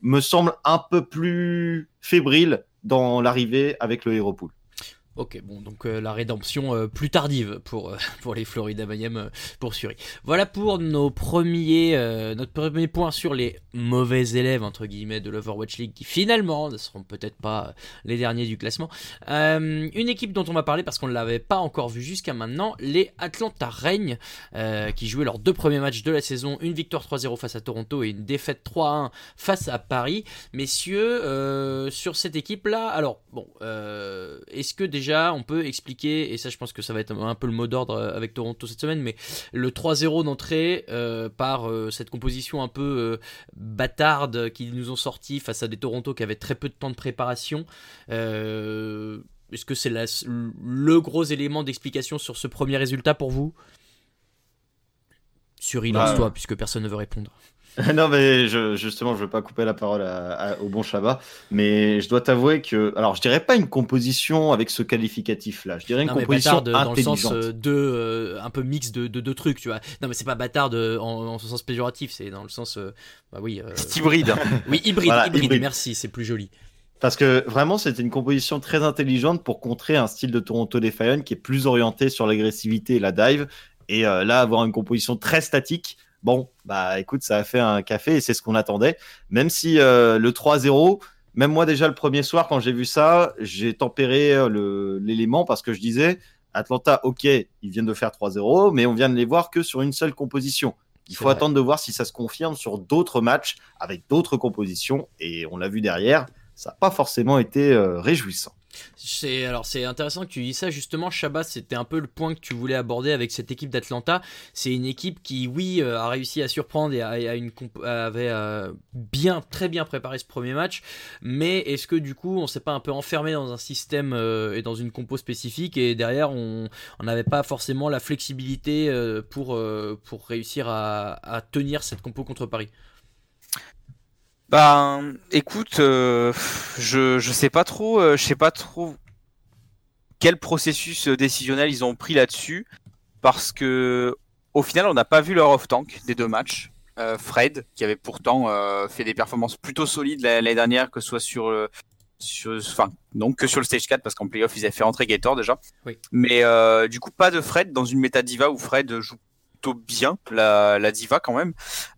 me semble un peu plus fébrile dans l'arrivée avec le Hero Pool. Ok, bon, donc euh, la rédemption euh, plus tardive pour, euh, [LAUGHS] pour les Florida Mayhem pour Suri. Voilà pour nos premiers, notre premier point sur les mauvais élèves, entre guillemets, de l'Overwatch League, qui finalement ne seront peut-être pas les derniers du classement. Une équipe dont on va parler parce qu'on ne l'avait pas encore vu jusqu'à maintenant, les Atlanta Reign, qui jouaient leurs deux premiers matchs de la saison, une victoire 3-0 face à Toronto et une défaite 3-1 face à Paris. Messieurs, sur cette équipe-là, alors, bon, est-ce que déjà on peut expliquer, et ça je pense que ça va être un peu le mot d'ordre euh, avec Toronto cette semaine, mais le 3-0 d'entrée euh, par euh, cette composition un peu bâtarde qu'ils nous ont sorti face à des Toronto qui avaient très peu de temps de préparation, est-ce que c'est le gros élément d'explication sur ce premier résultat pour vous? Sur Bah, lance-toi, puisque personne ne veut répondre. [LAUGHS] non, mais je, justement, je veux pas couper la parole à- à- au bon Chabat, mais je dois t'avouer que, alors, je dirais pas une composition avec ce qualificatif-là. Je dirais une Non, mais composition bâtarde dans le sens euh, de euh, un peu mix de de deux trucs, tu vois. Non, mais c'est pas bâtard de- en, en ce sens péjoratif, c'est dans le sens, euh, bah oui, euh, C'est hybride. [LAUGHS] oui hybride, Voilà, hybride, hybride. Merci, c'est plus joli. Parce que vraiment, c'était une composition très intelligente pour contrer un style de Toronto Defiant qui est plus orienté sur l'agressivité et la dive. Et euh, là, avoir une composition très statique, bon, bah écoute, ça a fait un café et c'est ce qu'on attendait. Même si euh, le 3-0, même moi déjà le premier soir, quand j'ai vu ça, j'ai tempéré euh, l'élément parce que je disais, Atlanta, ok, ils viennent de faire 3-0, mais on vient de les voir que sur une seule composition. Il faut vrai. attendre de voir si ça se confirme sur d'autres matchs avec d'autres compositions. Et on l'a vu derrière, ça n'a pas forcément été euh, réjouissant. C'est alors c'est intéressant que tu dis ça. Justement Shabbat c'était un peu le point que tu voulais aborder avec cette équipe d'Atlanta. C'est une équipe qui oui euh, a réussi à surprendre et a, avait euh, bien très bien préparé ce premier match. Mais est-ce que du coup on s'est pas un peu enfermé dans un système euh, et dans une compo spécifique et derrière on n'avait pas forcément la flexibilité pour réussir à tenir cette compo contre Paris? Ben, écoute, euh, je je sais pas trop, euh, je sais pas trop quel processus décisionnel ils ont pris là-dessus, parce que au final, on n'a pas vu leur off tank des deux matchs. euh, Fred, qui avait pourtant fait des performances plutôt solides la- l'année dernière, que ce soit sur, sur, enfin, non que sur le stage 4, parce qu'en playoff, ils avaient fait rentrer Gator déjà. Oui. Mais euh, du coup, pas de Fred dans une méta diva où Fred joue bien la, la diva quand même.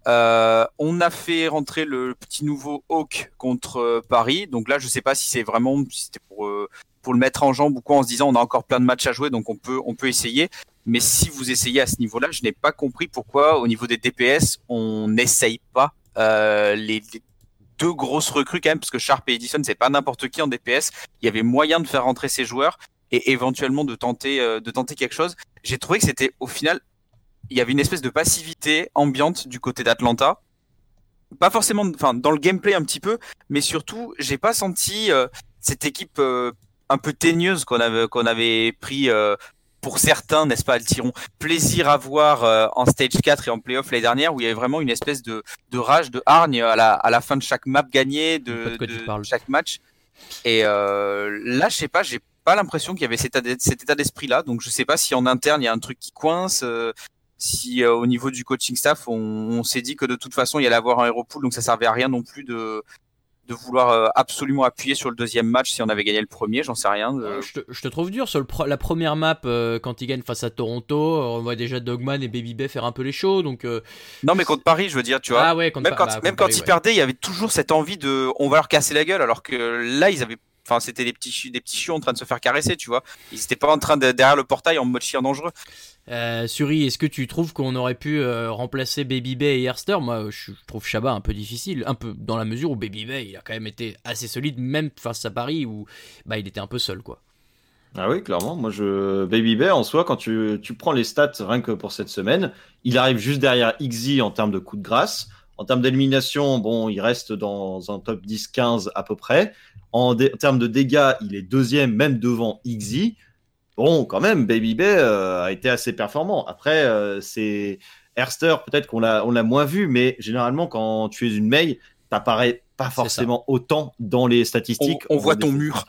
Euh, on a fait rentrer le petit nouveau Hawk contre euh, Paris. Donc là, je sais pas si c'est vraiment c'était pour euh, pour le mettre en jambe ou quoi en se disant on a encore plein de matchs à jouer donc on peut on peut essayer. Mais si vous essayez à ce niveau-là, je n'ai pas compris pourquoi au niveau des DPS on n'essaye pas les, deux grosses recrues quand même parce que Sharp et Edison c'est pas n'importe qui en DPS. Il y avait moyen de faire rentrer ces joueurs et éventuellement de tenter de tenter quelque chose. J'ai trouvé que c'était au final il y avait une espèce de passivité ambiante du côté d'Atlanta. Pas forcément, enfin dans le gameplay un petit peu, mais surtout j'ai pas senti euh, cette équipe euh, un peu teigneuse qu'on avait qu'on avait pris euh, pour certains, n'est-ce pas, Altiron, plaisir à voir euh, en stage 4 et en playoff l'année dernière où il y avait vraiment une espèce de, de rage, de hargne à la, à la fin de chaque map gagnée, de, de de chaque match. Et euh, là, je sais pas, j'ai pas l'impression qu'il y avait cet état d'es- cet état d'esprit-là. Donc, je sais pas si en interne il y a un truc qui coince, euh, si euh, au niveau du coaching staff, on, on s'est dit que de toute façon il y allait avoir un hero pool, donc ça servait à rien non plus de de vouloir euh, absolument appuyer sur le deuxième match si on avait gagné le premier, j'en sais rien. Euh, je, te, je te trouve dur sur le pro- la première map euh, quand ils gagnent face à Toronto. On voit déjà Dogman et Baby Bay faire un peu les shows. Donc, euh, Non, mais contre Paris, je veux dire, tu vois. ah ouais, contre même quand, bah, même quand Paris, ils ouais. perdaient, il y avait toujours cette envie de, on va leur casser la gueule, alors que là, ils avaient, enfin, c'était des petits, des petits chiots en train de se faire caresser, tu vois. Ils étaient pas en train de derrière le portail en mode chien dangereux. Euh, Suri, est-ce que tu trouves qu'on aurait pu euh, remplacer Baby Bay et Herster Moi, je trouve Shabba un peu difficile, un peu dans la mesure où Baby Bay, il a quand même été assez solide, même face à Paris où bah, il était un peu seul, quoi. Ah oui, clairement. Moi, je Baby Bear en soi, quand tu, prends les stats rien que pour cette semaine, il arrive juste derrière XZ en termes de coups de grâce. En termes d'élimination, bon, il reste dans un top 10-15 à peu près. En, termes de dégâts, il est deuxième, même devant XZ. Bon, quand même, Baby Bay euh, a été assez performant. Après, euh, c'est Erster, peut-être qu'on l'a on l'a moins vu, mais généralement, quand tu es une May, t'apparais pas forcément autant dans les On, statistiques. on voit des- ton mur.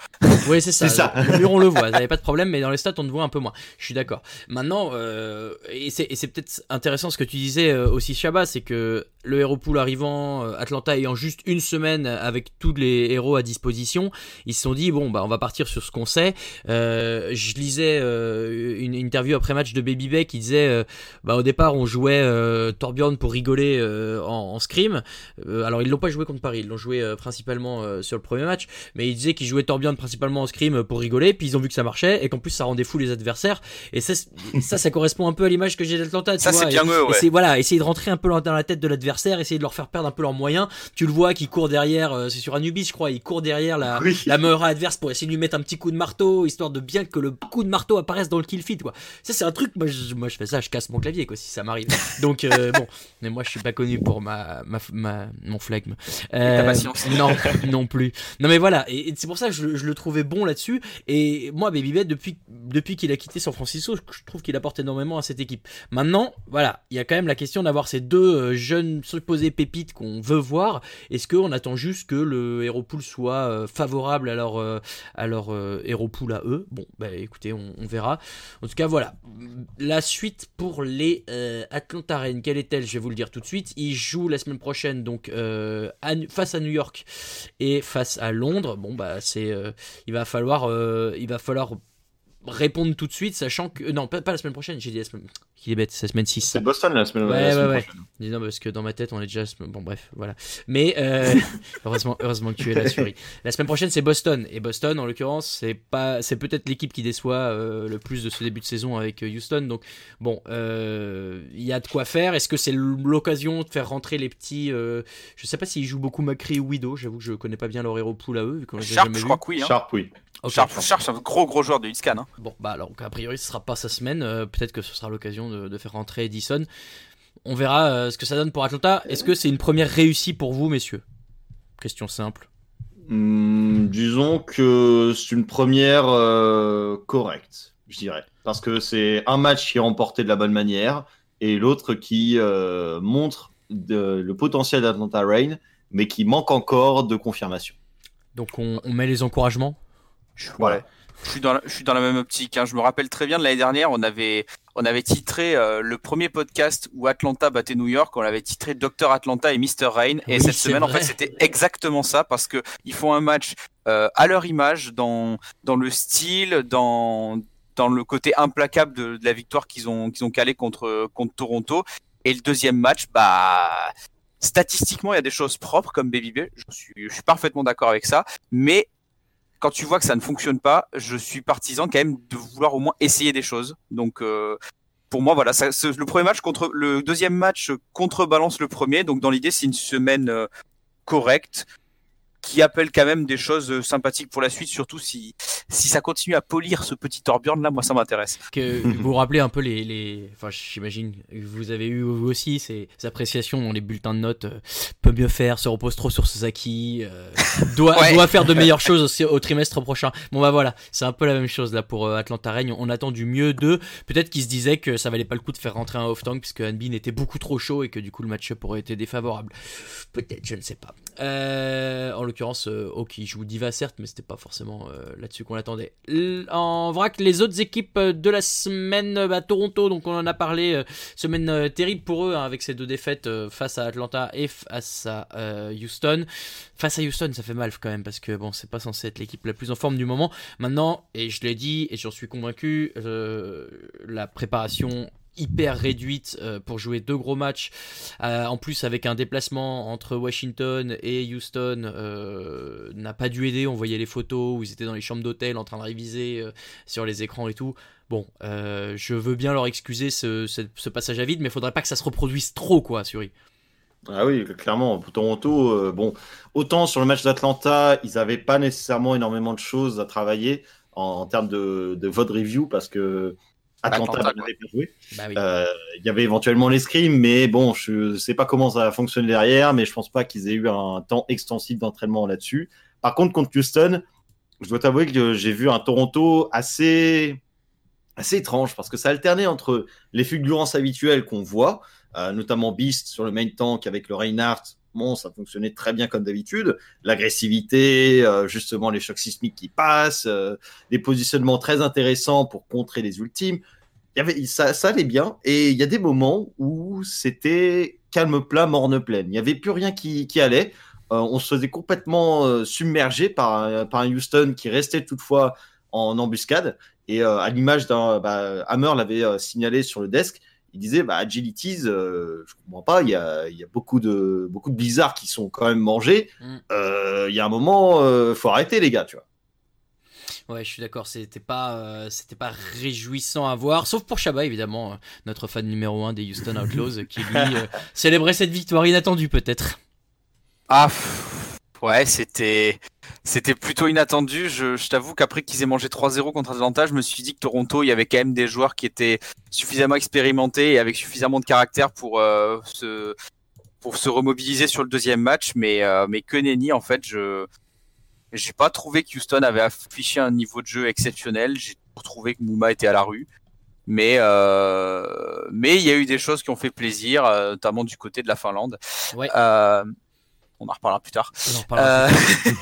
Oui, c'est ça. [LAUGHS] C'est ça. Le mur, on le voit. Vous n'avez pas de problème, mais dans les stats, on te voit un peu moins. Je suis d'accord. Maintenant, euh, et c'est et c'est peut-être intéressant ce que tu disais aussi, Shabba, c'est que le Hero Pool arrivant, euh, Atlanta ayant juste une semaine avec tous les héros à disposition, ils se sont dit bon bah on va partir sur ce qu'on sait. Euh, je lisais euh, une interview après match de Baby Bay qui disait euh, bah au départ on jouait euh, Torbjorn pour rigoler euh, en, en scrim. Euh, alors ils l'ont pas joué contre Paris, ils l'ont joué euh, principalement euh, sur le premier match, mais ils disaient qu'ils jouaient Torbjorn principalement en scrim pour rigoler, puis ils ont vu que ça marchait et qu'en plus ça rendait fou les adversaires. Et ça, ça, ça correspond un peu à l'image que j'ai d'Atlanta. Ça, c'est bien et- eux, ouais. c'est voilà, essayer de rentrer un peu dans la tête de l'adversaire, essayer de leur faire perdre un peu leurs moyens. Tu le vois qui court derrière, euh, c'est sur Anubis je crois, il court derrière la, Oui. la meilleure adverse pour essayer de lui mettre un petit coup de marteau, histoire de bien que le coup de marteau apparaisse dans le kill feed quoi. Ça c'est un truc, moi je, moi je fais ça, je casse mon clavier quoi si ça m'arrive. [LAUGHS] Donc euh, bon, mais moi je suis pas connu pour ma, ma, ma- mon flegme. Euh, ta patience. Non, non plus. Non mais voilà, et, et c'est pour ça que je, je le trouvais bon là-dessus. Et moi Baby Bay depuis depuis qu'il a quitté San Francisco, je trouve qu'il apporte énormément à cette équipe. Maintenant, voilà, il y a quand même la question d'avoir ces deux euh, jeunes supposés pépites qu'on veut voir. Est-ce qu'on attend juste que le Pool soit euh, favorable à leur, euh, à euh, Pool à eux? Bon, bah écoutez, on, verra. En tout cas, voilà. La suite pour les euh, quelle est-elle? Je vais vous le dire tout de suite. Ils jouent la semaine prochaine donc face à New York et face à Londres. Bon, bah c'est, il va falloir, il va falloir répondre tout de suite, sachant que non, pas, pas la semaine prochaine. J'ai dit la semaine. Qui est bête, c'est la semaine 6. C'est Boston la semaine, Ouais, la semaine ouais, ouais. prochaine. Dis non, parce que dans ma tête, on est déjà. Bon, bref, voilà. Mais euh, [LAUGHS] heureusement, heureusement que tu es là, Suri. La semaine prochaine, c'est Boston. Et Boston, en l'occurrence, c'est pas, c'est peut-être l'équipe qui déçoit euh, le plus de ce début de saison avec euh, Houston. Donc, bon, euh, il y a de quoi faire. Est-ce que c'est l'occasion de faire rentrer les petits. euh, je sais pas s'ils jouent beaucoup Macri ou Widow. J'avoue que je connais pas bien leur hero pool à eux. Vu qu'on les a Sharp, jamais je vus. crois que oui. Hein. Sharp, oui. Ok. Sharp, Sharp, c'est un gros gros joueur de Hitscan. Hein. Bon, bah alors, a priori, ce sera pas sa semaine. euh, Peut-être que ce sera l'occasion de, de faire rentrer Edison. On verra euh, ce que ça donne pour Atlanta. Est-ce que c'est une première réussie pour vous, messieurs? Question simple. Hmm, disons que c'est une première euh, correcte, je dirais. Parce que c'est un match qui est remporté de la bonne manière et l'autre qui euh, montre de- le potentiel d'Atlanta Rain, mais qui manque encore de confirmation. Donc, on, on met les encouragements? Voilà. je suis dans la, je suis dans la même optique. hein. Je me rappelle très bien de l'année dernière, on avait, on avait titré euh, le premier podcast où Atlanta battait New York, on l'avait titré Dr Atlanta et Mr Rain. Et Oui, cette semaine, en fait, c'était exactement ça parce que ils font un match euh, à leur image, dans, dans le style, dans, dans le côté implacable de, de la victoire qu'ils ont, qu'ils ont calé contre, contre Toronto. Et le deuxième match, bah, statistiquement, il y a des choses propres comme Baby B. Je suis, je suis parfaitement d'accord avec ça. Mais quand tu vois que ça ne fonctionne pas, je suis partisan quand même de vouloir au moins essayer des choses. Donc, euh, pour moi, voilà, le premier match contre le deuxième match contrebalance le premier. Donc, dans l'idée, c'est une semaine euh, correcte qui appelle quand même des choses euh, sympathiques pour la suite, surtout si si ça continue à polir ce petit Torbjorn là, moi ça m'intéresse. que [LAUGHS] vous vous rappelez un peu les, les... enfin j'imagine que vous avez eu vous aussi ces, appréciations dans les bulletins de notes euh, peut mieux faire se repose trop sur Sasaki euh, doit [LAUGHS] Ouais. doit faire de meilleures choses aussi au trimestre prochain. Bon bah voilà c'est un peu la même chose là pour euh, Atlanta Reign. On attend du mieux d'eux. Peut-être qu'ils se disaient que ça valait pas le coup de faire rentrer un off tank puisque Hanbin était beaucoup trop chaud et que du coup le match-up aurait été défavorable. Peut-être je ne sais pas. Euh, en l'occurrence euh, ok joue Diva certes mais c'était pas forcément euh, là-dessus qu'on l'attendait. En vrac les autres équipes euh, de la semaine euh, bah, Toronto donc on en a parlé euh, semaine euh, terrible pour eux hein, avec ces deux défaites euh, face à Atlanta et face à euh, Houston. Face à Houston ça fait mal quand même parce que bon c'est pas censé être l'équipe la plus en forme du moment. Maintenant et je l'ai dit et j'en suis convaincu euh, la préparation hyper réduite euh, pour jouer deux gros matchs euh, en plus avec un déplacement entre Washington et Houston euh, n'a pas dû aider on voyait les photos où ils étaient dans les chambres d'hôtel en train de réviser sur les écrans et tout bon je veux bien leur excuser ce, passage à vide mais faudrait pas que ça se reproduise trop quoi Suri Ah oui, clairement. Pour Toronto, bon, autant sur le match d'Atlanta, ils n'avaient pas nécessairement énormément de choses à travailler en, en termes de, de vote review parce que Atlanta Atlanta, n'avait pas joué. bah oui Euh, Il y avait éventuellement les scrims, mais bon, je sais pas comment ça fonctionne derrière, mais je pense pas qu'ils aient eu un temps extensif d'entraînement là-dessus. Par contre, contre Houston, je dois t'avouer que j'ai vu un Toronto assez, assez étrange parce que ça alternait entre les fulgurances habituelles qu'on voit, euh, notamment Beast sur le main tank avec le Reinhardt. Ça fonctionnait très bien comme d'habitude. L'agressivité, euh, justement les chocs sismiques qui passent, euh, des positionnements très intéressants pour contrer les ultimes. Y avait, ça, ça allait bien. Et il y a des moments où c'était calme plat, morne pleine. Il n'y avait plus rien qui, allait. Euh, on se faisait complètement euh, submerger par, un- Houston qui restait toutefois en embuscade. Et à l'image d'un. Bah, Hammer l'avait signalé sur le desk. Il disait bah, Agilities, euh, je comprends pas, il y a, il y a beaucoup, de, beaucoup de blizzards qui sont quand même mangés. Mm. Euh, Il y a un moment, euh, faut arrêter, les gars, tu vois. Ouais, je suis d'accord, c'était pas, euh, c'était pas réjouissant à voir, sauf pour Shabba évidemment, euh, notre fan numéro 1 des Houston Outlaws, qui lui euh, [LAUGHS] célébrait cette victoire inattendue peut-être. Ah, pff, ouais, c'était c'était plutôt inattendu. Je, je t'avoue qu'après qu'ils aient mangé 3-0 contre Atlanta, je me suis dit que Toronto, il y avait quand même des joueurs qui étaient suffisamment expérimentés et avec suffisamment de caractère pour euh, se pour se remobiliser sur le deuxième match. Mais euh, mais que nenni, en fait, je j'ai pas trouvé que Houston avait affiché un niveau de jeu exceptionnel. J'ai trouvé que Mouma était à la rue. Mais euh, mais il y a eu des choses qui ont fait plaisir, notamment du côté de la Finlande. Ouais. Euh, on en reparlera plus tard. On en reparlera Euh,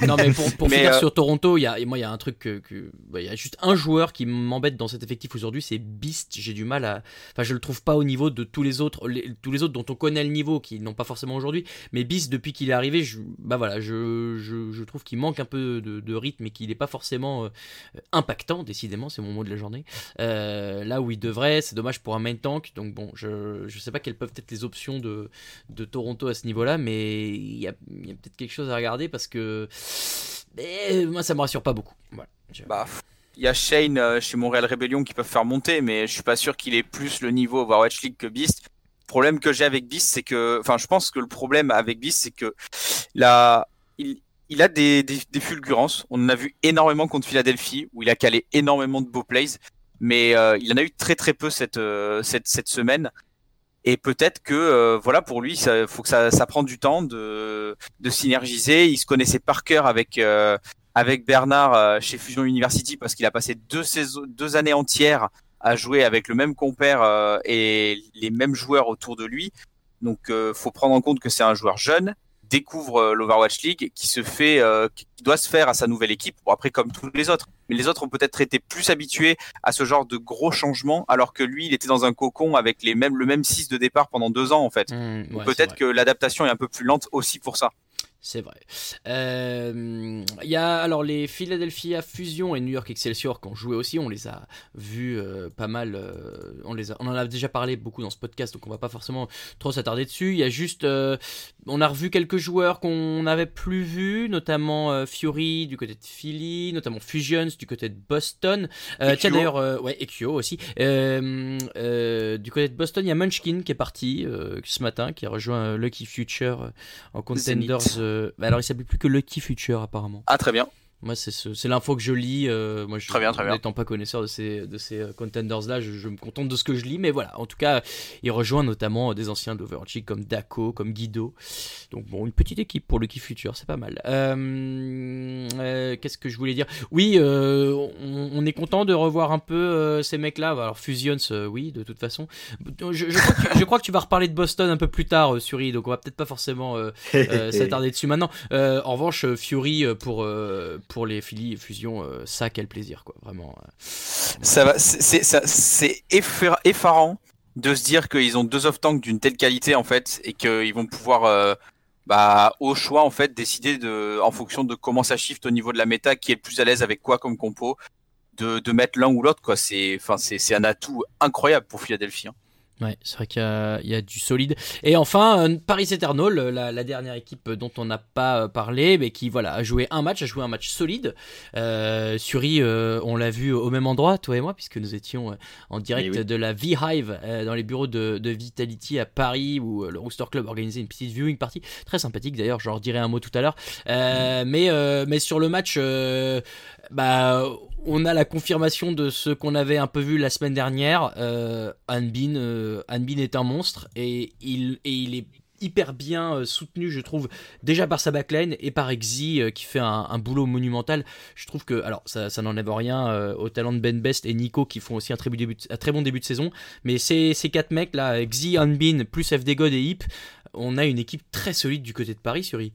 [LAUGHS] Non mais pour, pour Mais, finir euh, sur Toronto, il y a, moi il y a un truc que, que- bah, il y a juste un joueur qui m'embête dans cet effectif aujourd'hui, c'est Beast. J'ai du mal à, enfin je le trouve pas au niveau de tous les autres, les- tous les autres dont on connaît le niveau, qui n'ont pas forcément aujourd'hui. Mais Beast depuis qu'il est arrivé, je, bah voilà, je, je, je trouve qu'il manque un peu de, de rythme et qu'il n'est pas forcément euh, impactant. Décidément, c'est mon mot de la journée. Là où il devrait, c'est dommage pour un main tank. Donc bon, je, je sais pas quelles peuvent être les options de, de Toronto à ce niveau-là, mais il y a, il y a peut-être quelque chose à regarder parce que mais moi ça me rassure pas beaucoup. Voilà. Je- bah, il y a Shane euh, chez Montréal Rebellion qui peuvent faire monter, mais je suis pas sûr qu'il ait plus le niveau Overwatch League que Beast. Le problème que j'ai avec Beast, c'est que, enfin, je pense que le problème avec Beast, c'est que là, il, il a des, des, des fulgurances. On en a vu énormément contre Philadelphie, où il a calé énormément de beaux plays, mais euh, il en a eu très très peu cette, euh, cette, cette semaine. Et peut-être que, euh, voilà, pour lui, il faut que ça, ça prend du temps de, de synergiser. Il se connaissait par cœur avec, euh, avec Bernard euh, chez Fusion University parce qu'il a passé deux, saisons, deux années entières à jouer avec le même compère euh, et les mêmes joueurs autour de lui. Donc, euh, faut prendre en compte que c'est un joueur jeune, découvre euh, l'Overwatch League, qui se fait, euh, qui doit se faire à sa nouvelle équipe. Bon, après, comme tous les autres. Mais les autres ont peut-être été plus habitués à ce genre de gros changements, alors que lui, il était dans un cocon avec les mêmes, le même 6 de départ pendant deux ans, en fait. Mmh, ouais, peut-être que l'adaptation est un peu plus lente aussi pour ça. C'est vrai. Euh, Il y a alors les Philadelphia Fusion et New York Excelsior qui ont joué aussi. On les a vus euh, pas mal. euh, on, les a, on en a déjà parlé beaucoup dans ce podcast, donc on va pas forcément trop s'attarder dessus. Il y a juste. on a revu quelques joueurs qu'on n'avait plus vus, notamment Fury du côté de Philly, notamment Fusions du côté de Boston. Tiens d'ailleurs, ouais, aussi. Du côté de Boston, il y a Munchkin qui est parti ce matin, qui a rejoint Lucky Future en Contenders. Euh, bah alors il s'appelle plus que Lucky Future apparemment. Ah, très bien. Moi c'est ce- l'info que je lis. euh, moi je, Très bien, très bien. N'étant pas connaisseur de ces de ces euh, contenders là, je, je me contente de ce que je lis. Mais voilà, en tout cas, il rejoint notamment euh, des anciens d'Overwatch comme Daco, comme Guido. Donc bon, une petite équipe pour Lucky Future, c'est pas mal. Euh, euh, Qu'est-ce que je voulais dire? Oui, on, on est content de revoir un peu ces mecs-là. Alors Fusions, oui, de toute façon. Je, je crois que tu, je crois que tu vas reparler de Boston un peu plus tard, Suri. Donc on va peut-être pas forcément [LAUGHS] s'attarder dessus maintenant. En revanche, Fury pour, pour les Philly et Fusion, euh, ça quel plaisir quoi, vraiment. euh. Ça va, c'est effarant de se dire qu'ils ont deux off-tanks d'une telle qualité en fait et qu'ils vont pouvoir euh, bah, au choix en fait décider de, en fonction de comment ça shift au niveau de la méta, qui est le plus à l'aise avec quoi comme compo, de, de mettre l'un ou l'autre quoi. C'est, enfin c'est un atout incroyable pour Philadelphie. hein. Ouais, c'est vrai qu'il y y a du solide. Et enfin, euh, Paris Eternal, la, la dernière équipe dont on n'a pas euh, parlé, mais qui voilà a joué un match, a joué un match solide. Euh, Suri, euh, on l'a vu au même endroit, toi et moi, puisque nous étions euh, en direct Eh oui. de la V-Hive euh, dans les bureaux de, de Vitality à Paris, où le Rooster Club organisait une petite viewing party très sympathique. D'ailleurs, j'en redirai un mot tout à l'heure. Euh, mais euh, mais sur le match, euh, bah on a la confirmation de ce qu'on avait un peu vu la semaine dernière. Euh, Hanbin, euh, est un monstre et il, est hyper bien euh, soutenu, je trouve, déjà par sa backline et par Exy euh, qui fait un, boulot monumental. Je trouve que, alors ça, n'enlève rien au talent de Ben Best et Nico qui font aussi un très, bon début de, un très bon début de saison. Mais ces, ces quatre mecs là, Exy, Hanbin, plus FD God et Hip, on a une équipe très solide du côté de Paris, Suri.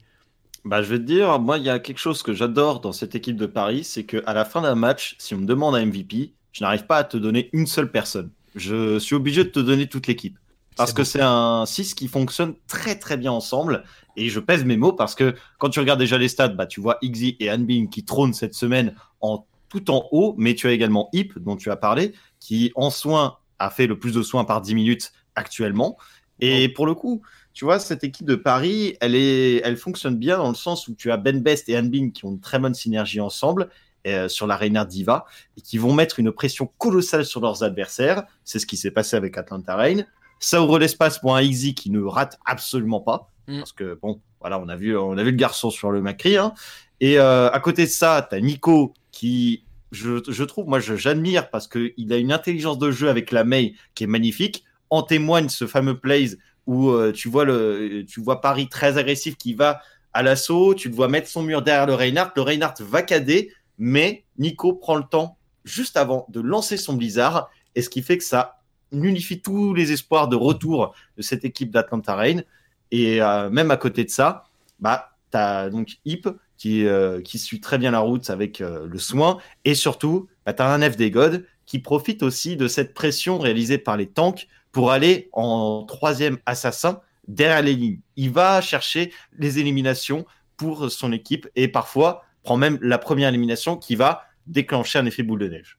Bah, je vais te dire, moi, il y a quelque chose que j'adore dans cette équipe de Paris, c'est que à la fin d'un match, si on me demande un MVP, je n'arrive pas à te donner une seule personne. Je suis obligé de te donner toute l'équipe. Parce que c'est un 6 qui fonctionne très très bien ensemble. Et je pèse mes mots parce que quand tu regardes déjà les stats, bah, tu vois Iggy et Hanbin qui trônent cette semaine en tout en haut, mais tu as également Hip, dont tu as parlé, qui en soins a fait le plus de soins par 10 minutes actuellement. Et pour le coup, tu vois, cette équipe de Paris, elle, est, elle fonctionne bien dans le sens où tu as Ben Best et Hanbin qui ont une très bonne synergie ensemble euh, sur la Reina Diva et qui vont mettre une pression colossale sur leurs adversaires. C'est ce qui s'est passé avec Atlanta Reign. Ça ouvre l'espace pour un Xy qui ne rate absolument pas. Mm. Parce que, bon, voilà, on a vu, on a vu le garçon sur le Macri. hein. Et euh, à côté de ça, tu as Nico qui, je, je trouve, moi, je- j'admire parce qu'il a une intelligence de jeu avec la May qui est magnifique. En témoigne ce fameux plays où euh, tu, vois Paris très agressif qui va à l'assaut, tu le vois mettre son mur derrière le Reinhardt, le Reinhardt va cader, mais Nico prend le temps juste avant de lancer son blizzard, et ce qui fait que ça unifie tous les espoirs de retour de cette équipe d'Atlanta Reign. Et euh, même à côté de ça, bah, tu as donc Hip qui, euh, qui suit très bien la route avec le soin, et surtout, bah, tu as un FD God qui profite aussi de cette pression réalisée par les tanks pour aller en troisième assassin derrière les lignes. Il va chercher les éliminations pour son équipe et parfois prend même la première élimination qui va déclencher un effet boule de neige.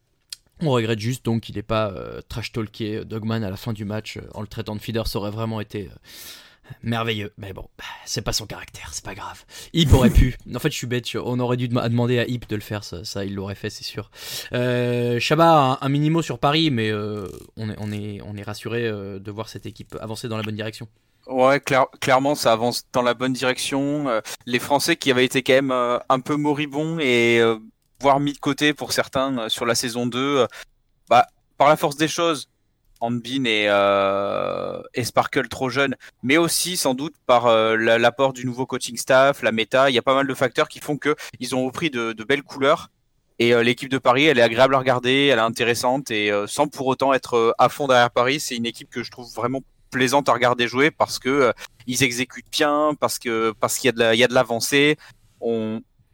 On regrette juste donc qu'il n'ait pas euh, trash talké Dogman à la fin du match euh, en le traitant de feeder, ça aurait vraiment été euh, merveilleux. Mais bon, bah, c'est pas son caractère, c'est pas grave. Hip aurait pu. [LAUGHS] En fait, je suis bête, on aurait dû dem- demander à Hip de le faire, ça, ça, il l'aurait fait, c'est sûr. Euh, Shabba, un, un mini mot sur Paris, mais euh, on est, on est, on est rassuré euh, de voir cette équipe avancer dans la bonne direction. Ouais, clair- clairement, ça avance dans la bonne direction. Euh, les Français qui avaient été quand même euh, un peu moribonds et euh, voire mis de côté pour certains euh, sur la saison 2, euh, bah, par la force des choses, Hanbin et, euh, et Sparkle trop jeunes, mais aussi sans doute par euh, la- l'apport du nouveau coaching staff, la méta, il y a pas mal de facteurs qui font que ils ont repris de, de belles couleurs. Et euh, l'équipe de Paris, elle est agréable à regarder, elle est intéressante et sans pour autant être à fond derrière Paris, c'est une équipe que je trouve vraiment plaisante à regarder jouer parce que ils exécutent bien, parce parce qu'il y a de l'avancée.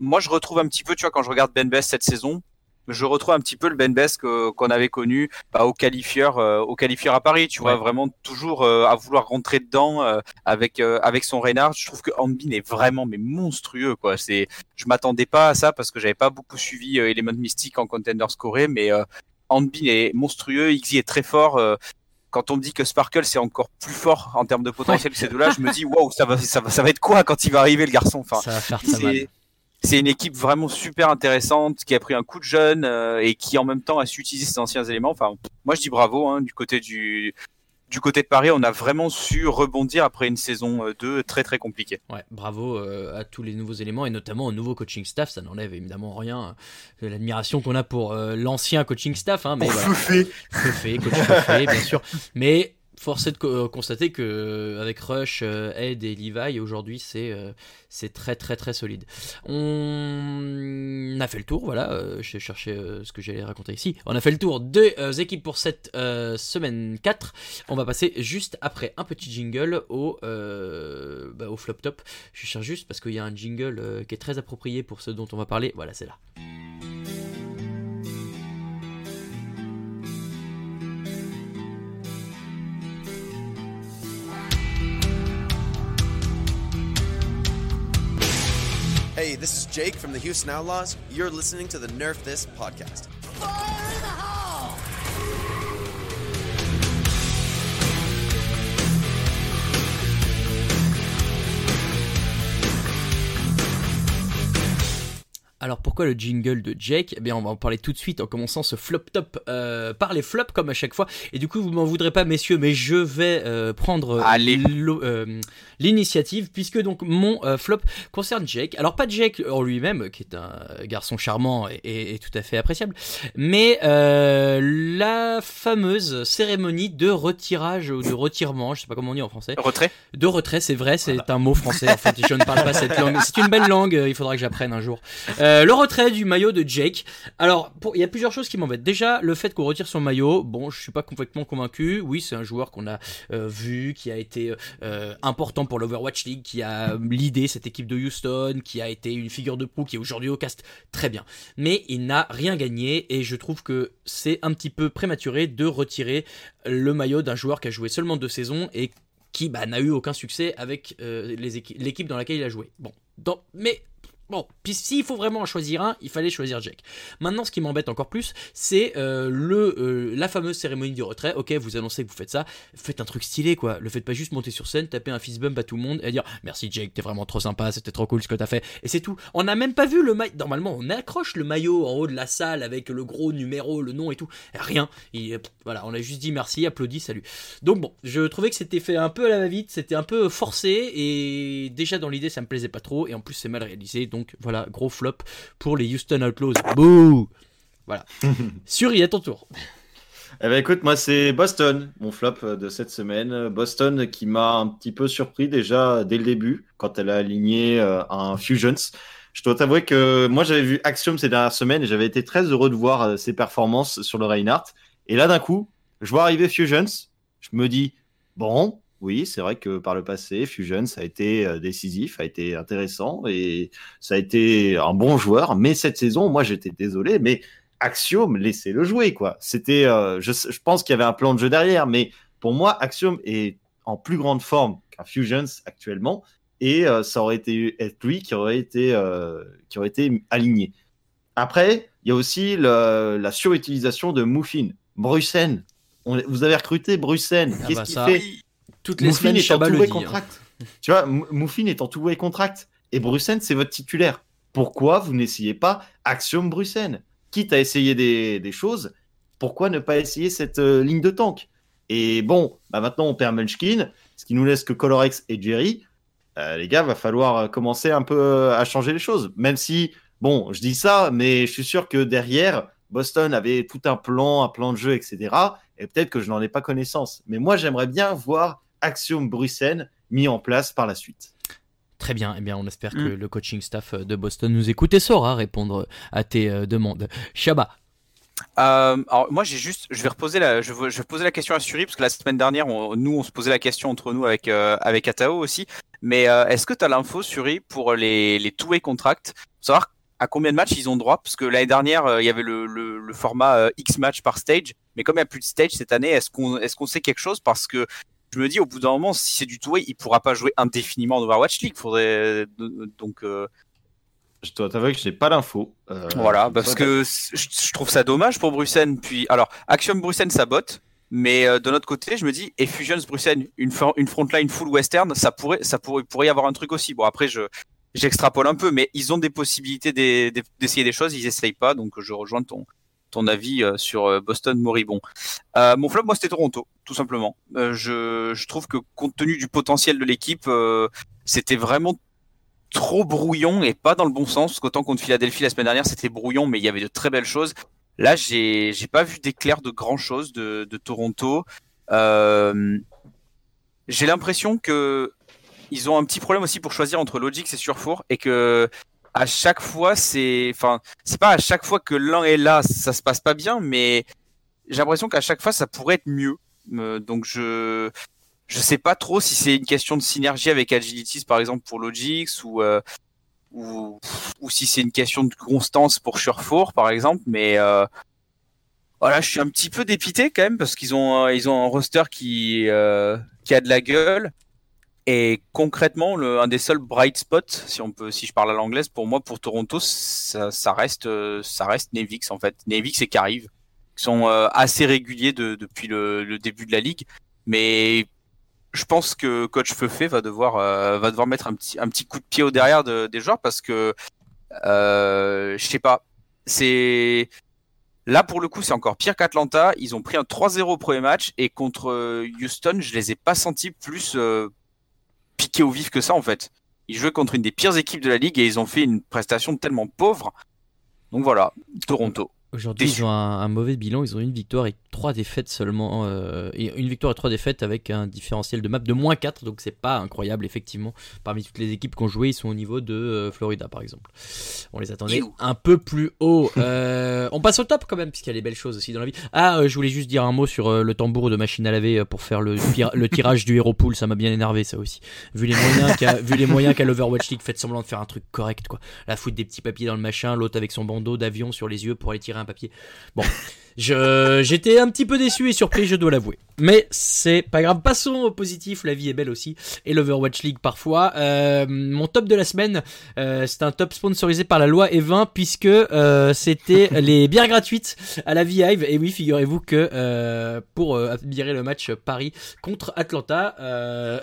Moi, je retrouve un petit peu, tu vois, quand je regarde Ben Best cette saison, je retrouve un petit peu le Ben Best que- qu'on avait connu bah, au qualifieur, euh, au qualifieur à Paris. Tu vois, vraiment toujours euh, à vouloir rentrer dedans euh, avec euh, avec son Reynard. Je trouve que Hanbin est vraiment mais monstrueux quoi. C'est, je m'attendais pas à ça parce que j'avais pas beaucoup suivi euh, Element Mystique en contender scoré, mais euh, Hanbin est monstrueux, Xy est très fort. euh, quand on me dit que Sparkle c'est encore plus fort en termes de potentiel que ces deux-là, je me dis waouh, ça va, ça va, ça va être quoi quand il va arriver le garçon? Enfin, ça va faire très mal. C'est une équipe vraiment super intéressante qui a pris un coup de jeune euh, et qui en même temps a su utiliser ses anciens éléments. Enfin, moi je dis bravo hein, du côté du du côté de Paris, on a vraiment su rebondir après une saison euh, 2 très très compliquée. Ouais, bravo euh, à tous les nouveaux éléments et notamment au nouveau coaching staff. Ça n'enlève évidemment rien de l'admiration qu'on a pour euh, l'ancien coaching staff. Hein, mais voilà. Fefé, coach Fefé, bien sûr. Mais force est de euh, constater que euh, avec Rush, euh, Ed et Levi, aujourd'hui, c'est très très très solide. On a fait le tour, voilà. J'ai cherché ce que j'allais raconter ici. On a fait le tour des équipes pour cette semaine 4. On va passer juste après un petit jingle au, bah, au flop top. Je cherche juste parce qu'il y a un jingle qui est très approprié pour ce dont on va parler. Voilà, c'est là. Hey, this is Jake from the Houston Outlaws. You're listening to the Nerf This podcast. Alors pourquoi le jingle de Jake? Eh bien on va en parler tout de suite en commençant ce flop top euh, par les flops comme à chaque fois. Et du coup vous m'en voudrez pas messieurs mais je vais euh, prendre euh, l'initiative puisque donc mon euh, flop concerne Jake. Alors pas Jake en lui-même qui est un garçon charmant et, et- et tout à fait appréciable mais euh, la fameuse cérémonie de retirage ou de retirement, je sais pas comment on dit en français. Retrait De retrait, c'est vrai, c'est un mot français. En fait, je ne parle pas [LAUGHS] cette langue. C'est une belle langue, il faudra que j'apprenne un jour. Euh, le retrait du maillot de Jake. Alors, il y a plusieurs choses qui m'embêtent. Déjà, le fait qu'on retire son maillot, bon, je suis pas complètement convaincu. Oui, c'est un joueur qu'on a euh, vu, qui a été euh, important pour l'Overwatch League, qui a l'idée cette équipe de Houston, qui a été une figure de proue, qui est aujourd'hui au cast. Très bien. Mais il n'a rien gagné et je trouve que c'est un petit peu prématuré de retirer le maillot d'un joueur qui a joué seulement deux saisons et qui bah, n'a eu aucun succès avec l'équipe dans laquelle il a joué. Bon, mais bon, puis s'il faut vraiment en choisir un, il fallait choisir Jack. Maintenant, ce qui m'embête encore plus, c'est euh, euh, la fameuse cérémonie du retrait. Ok, vous annoncez que vous faites ça, faites un truc stylé quoi. Le faites pas juste monter sur scène, taper un fist bump à tout le monde et dire merci Jake, t'es vraiment trop sympa, c'était trop cool ce que t'as fait. Et c'est tout. On n'a même pas vu le maillot. Normalement, on accroche le maillot en haut de la salle avec le gros numéro, le nom et tout. Rien. Voilà, on a juste dit merci, applaudi, salut. Donc bon, je trouvais que c'était fait un peu à la va-vite, c'était un peu forcé et déjà dans l'idée ça me plaisait pas trop et en plus c'est mal réalisé donc voilà, gros flop pour les Houston Outlaws. Bouh Voilà. [LAUGHS] Suri, à ton tour. Eh ben écoute, moi c'est Boston, mon flop euh, de cette semaine. Boston qui m'a un petit peu surpris déjà dès le début quand elle a aligné euh, un Fusions. Je dois t'avouer que moi j'avais vu Axiom ces dernières semaines et j'avais été très heureux de voir euh, ses performances sur le Reinhardt. Et là d'un coup, je vois arriver Fusions, je me dis bon, oui, c'est vrai que par le passé, Fusions a été euh, décisif, a été intéressant et ça a été un bon joueur. Mais cette saison, moi j'étais désolé, mais Axiom, laissez-le jouer, quoi. C'était, euh, je, je pense qu'il y avait un plan de jeu derrière, mais pour moi, Axiom est en plus grande forme qu'un Fusions actuellement, et euh, ça aurait été être lui qui aurait été, euh, qui aurait été aligné. Après, il y a aussi le- la surutilisation de Muffin. Brussen, on- vous avez recruté Brussen. Ah Qu'est-ce bah qu'il ça, fait Toutes les semaines, est en two-way hein. contract. Tu vois, Mou- Muffin est en two-way contract. Et Brussen, c'est votre titulaire. Pourquoi vous n'essayez pas Axiom Brussen Quitte à essayer des, des choses, pourquoi ne pas essayer cette euh, ligne de tank? Et bon, bah maintenant on perd Munchkin, ce qui nous laisse que Colorex et Jerry. Euh, les gars, va falloir euh, commencer un peu à changer les choses. Même si, bon, je dis ça, mais je suis sûr que derrière, Boston avait tout un plan, un plan de jeu, etc. Et peut-être que je n'en ai pas connaissance. Mais moi, j'aimerais bien voir Axiom Brussen mis en place par la suite. Très bien, eh bien on espère Mm. que le coaching staff de Boston nous écoute et saura répondre à tes euh, demandes. Chabat, Euh, alors moi j'ai juste, je vais reposer la, je vais, je vais poser la question à Suri parce que la semaine dernière, on- nous on se posait la question entre nous avec euh, avec Atao aussi. Mais euh, est-ce que tu as l'info Suri pour les les two-way contracts, pour savoir à combien de matchs ils ont droit? Parce que l'année dernière euh, il y avait le, le, le format euh, X match par stage, mais comme il n'y a plus de stage cette année, est-ce qu'on est-ce qu'on sait quelque chose? Parce que je me dis au bout d'un moment, si c'est du two-way, il pourra pas jouer indéfiniment en Overwatch League. Faudrait donc euh, Je dois t'avouer que j'ai pas l'info. Euh, voilà, parce que je, trouve ça dommage pour Bruxelles. Puis, alors, Axiom Bruxelles, ça botte. Mais euh, de notre côté, je me dis, et Fusions Bruxelles, une, une frontline full western, ça pourrait, ça pourrait, pourrait y avoir un truc aussi. Bon, après, je, j'extrapole un peu, mais ils ont des possibilités d'e- d'e- d'essayer des choses, ils essayent pas. Donc, je rejoins ton, ton avis euh, sur euh, Boston moribond. Euh, mon flop, moi, c'était Toronto, tout simplement. Je, trouve que compte tenu du potentiel de l'équipe, c'était vraiment trop brouillon et pas dans le bon sens. Qu'autant contre Philadelphie la semaine dernière, c'était brouillon, mais il y avait de très belles choses. Là, j'ai j'ai pas vu d'éclair de grand chose de, Toronto. J'ai l'impression que ils ont un petit problème aussi pour choisir entre Logix et Surfour et que à chaque fois c'est enfin c'est pas à chaque fois que l'un est là ça se passe pas bien mais j'ai l'impression qu'à chaque fois ça pourrait être mieux. Euh, donc je je sais pas trop si c'est une question de synergie avec Agilities par exemple pour Logix ou euh, ou, ou si c'est une question de constance pour Surefour par exemple mais euh, voilà je suis un petit peu dépité quand même parce qu'ils ont ils ont un roster qui euh, qui a de la gueule et concrètement un des seuls bright spots si on peut si je parle à l'anglaise pour moi pour Toronto ça, reste euh, ça reste Nevix en fait. Nevix et Carive qui sont euh, assez réguliers de, depuis le, début de la ligue. Mais je pense que coach Feufé va devoir euh, va devoir mettre un petit un petit coup de pied au derrière de- des joueurs parce que euh, je sais pas. C'est là pour le coup c'est encore pire qu'Atlanta. Ils ont pris un 3-0 au premier match et contre Houston je les ai pas sentis plus piqués au vif que ça en fait. Ils jouaient contre une des pires équipes de la ligue et ils ont fait une prestation tellement pauvre. Donc voilà Toronto Aujourd'hui, ils ont un, un mauvais bilan. Ils ont une victoire et trois défaites seulement. euh, et une victoire et trois défaites avec un différentiel de map de moins 4. Donc, c'est pas incroyable, effectivement. Parmi toutes les équipes qui ont joué, ils sont au niveau de euh, Florida, par exemple. On les attendait un peu plus haut. [LAUGHS] Euh, on passe au top quand même, puisqu'il y a des belles choses aussi dans la vie. Ah, euh, je voulais juste dire un mot sur le tambour de machine à laver pour faire le, tirage du Hero Pool. Ça m'a bien énervé, ça aussi. Vu les moyens qu'a vu les moyens qu'a l'Overwatch League, faites semblant de faire un truc correct, quoi. La foutre des petits papiers dans le machin, l'autre avec son bandeau d'avion sur les yeux pour aller tirer un papier. Bon, [LAUGHS] je j'étais un petit peu déçu et surpris, je dois l'avouer. Mais c'est pas grave. Passons au positif. La vie est belle aussi et l'Overwatch League parfois. Euh, mon top de la semaine, euh, c'est un top sponsorisé par la loi E20 puisque euh, c'était [LAUGHS] les bières gratuites à la Vive. Et oui, figurez-vous que pour admirer le match Paris contre Atlanta,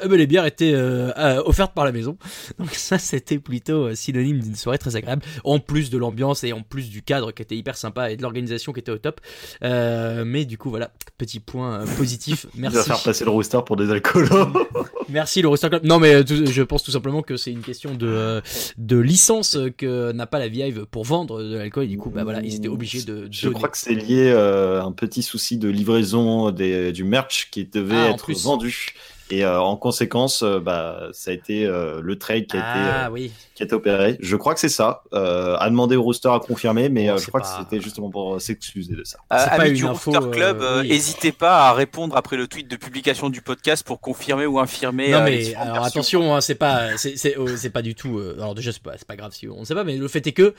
eh ben, les bières étaient offertes par la maison. Donc ça, c'était plutôt synonyme d'une soirée très agréable. En plus de l'ambiance et en plus du cadre qui était hyper sympa et de l'organisation qui était au top. Euh, mais du coup, voilà, petit point euh, positif. [LAUGHS] Il va Merci. faire passer le rooster pour des alcoolos. [LAUGHS] Merci le Roster Club. Non, mais euh, je pense tout simplement que c'est une question de, de licence que n'a pas la Vive pour vendre de l'alcool. Et du coup, bah voilà, ils étaient obligés de. Je donner. crois que c'est lié à un petit souci de livraison des, du merch qui devait Ah, être vendu. Et euh, en conséquence, euh, bah, ça a été euh, le trade qui a, été, Ah euh, oui. qui a été opéré. Je crois que c'est ça. Euh, à demander au rooster à confirmer, mais Bon, euh, c'est je crois pas- que c'était justement pour s'excuser de ça. Euh, amis du info, Rooster Club, euh, euh, oui. n'hésitez pas à répondre après le tweet de publication du podcast pour confirmer ou infirmer. Non mais alors attention, hein, c'est pas, c'est, c'est, oh, c'est pas du tout. euh, alors déjà c'est pas, c'est pas grave si on ne sait pas, mais le fait est que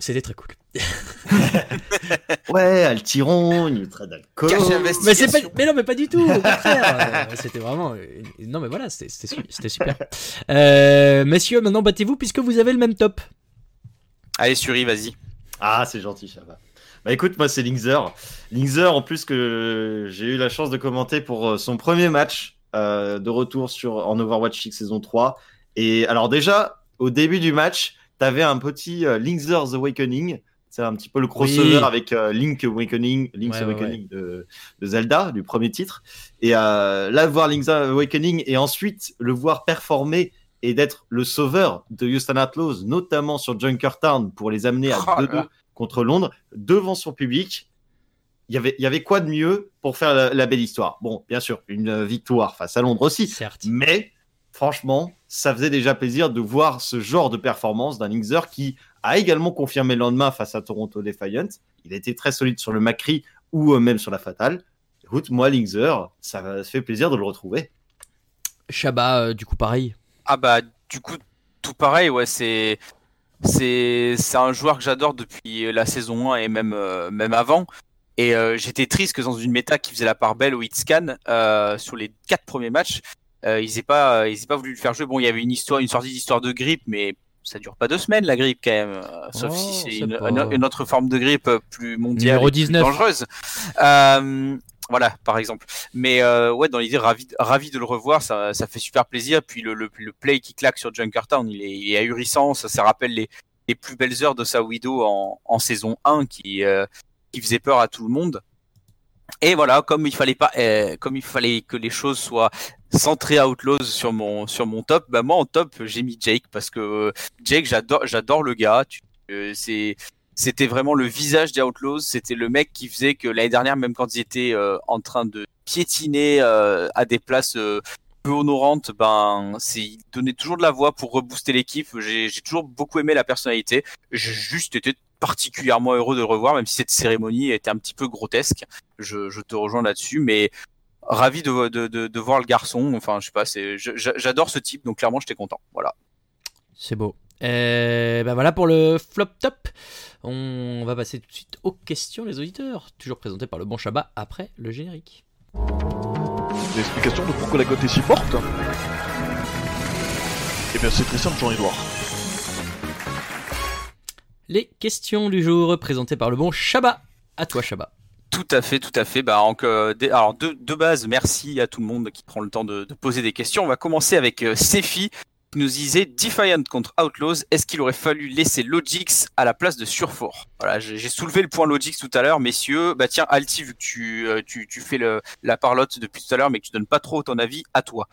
c'était très cool. [LAUGHS] Ouais, Altiron, il trade d'alcool. Mais c'est pas, investigation. mais non mais pas du tout. Au contraire, [LAUGHS] c'était vraiment. Non mais voilà, c'était, c'était, su- c'était super. Euh, messieurs, maintenant battez-vous puisque vous avez le même top. Allez, Suri, vas-y. Ah, c'est gentil, ça va. Bah écoute, moi c'est Linkzer. Linkzer, en plus que j'ai eu la chance de commenter pour euh, son premier match euh, de retour sur en Overwatch League saison 3. Et alors déjà, au début du match, t'avais un petit euh, Linkzer's Awakening. C'est un petit peu le crossover Oui. avec euh, Link Awakening, Link's Ouais, ouais, Awakening De, de Zelda, du premier titre. Et euh, là, voir Link's Awakening et ensuite le voir performer et d'être le sauveur de Houston Outlaws, notamment sur Junkertown pour les amener à Oh là 2-2 là. contre Londres, devant son public. Il y avait, il y avait quoi de mieux pour faire la, la belle histoire? Bon, bien sûr, une victoire face à Londres aussi, Certes. mais franchement, ça faisait déjà plaisir de voir ce genre de performance d'un Linkzer qui a également confirmé le lendemain face à Toronto Defiant. Il a été très solide sur le Macri ou euh, même sur la Fatale. Écoute, moi, Linkzer, ça fait plaisir de le retrouver. Shabba, euh, du coup, pareil. Ah bah du coup tout pareil ouais c'est c'est c'est un joueur que j'adore depuis la saison 1 et même euh, même avant et euh, j'étais triste que dans une méta qui faisait la part belle au hitscan euh, sur les quatre premiers matchs euh, ils aient pas ils aient pas voulu le faire jouer bon il y avait une histoire une sortie d'histoire de grippe mais ça dure pas deux semaines la grippe quand même euh, sauf Oh, si c'est c'est une, pas- une- une autre forme de grippe euh, plus mondiale Numéro et plus 19. dangereuse Euh, voilà par exemple mais euh, ouais, dans l'idée, ravi, ravi de le revoir, ça, ça fait super plaisir. Puis le, le, le play qui claque sur Junkertown, il est, il est ahurissant. Ça, ça rappelle les, les plus belles heures de sa Widow en, en saison 1 qui, qui faisait peur à tout le monde. Et voilà, comme il fallait pas, euh, comme il fallait que les choses soient centrées Outlaws sur mon sur mon top, bah moi en top j'ai mis Jake parce que Jake j'adore j'adore le gars. Euh, c'est c'était vraiment le visage des Outlaws. C'était le mec qui faisait que l'année dernière, même quand ils étaient euh, en train de piétiner euh, à des places euh, peu honorantes, ben, c'est, il donnait toujours de la voix pour rebooster l'équipe. J'ai, j'ai toujours beaucoup aimé la personnalité. J'ai juste été particulièrement heureux de le revoir, même si cette cérémonie était un petit peu grotesque. Je, je te rejoins là-dessus, mais ravi de, de, de, de voir le garçon. Enfin, je sais pas, j'adore ce type, donc clairement, j'étais content. Voilà. C'est beau. Euh, bah voilà pour le flop top. On va passer tout de suite aux questions des auditeurs. Toujours présenté par le bon Shabba après le générique. L'explication de pourquoi la cote est si forte? Eh bien c'est très simple Jean-Edouard. Les questions du jour présentées par le bon Shabba. À toi Shabba. Tout à fait, tout à fait. Bah, alors de, de base, merci à tout le monde qui prend le temps de, poser des questions. On va commencer avec euh, Sefi qui nous disait Defiant contre Outlaws. Est-ce qu'il aurait fallu laisser Logix à la place de Surfort? Voilà, j'ai soulevé le point Logix tout à l'heure, messieurs. Bah tiens, Alti, vu que tu, euh, tu, tu fais la parlotte depuis tout à l'heure, mais que tu donnes pas trop ton avis, à toi.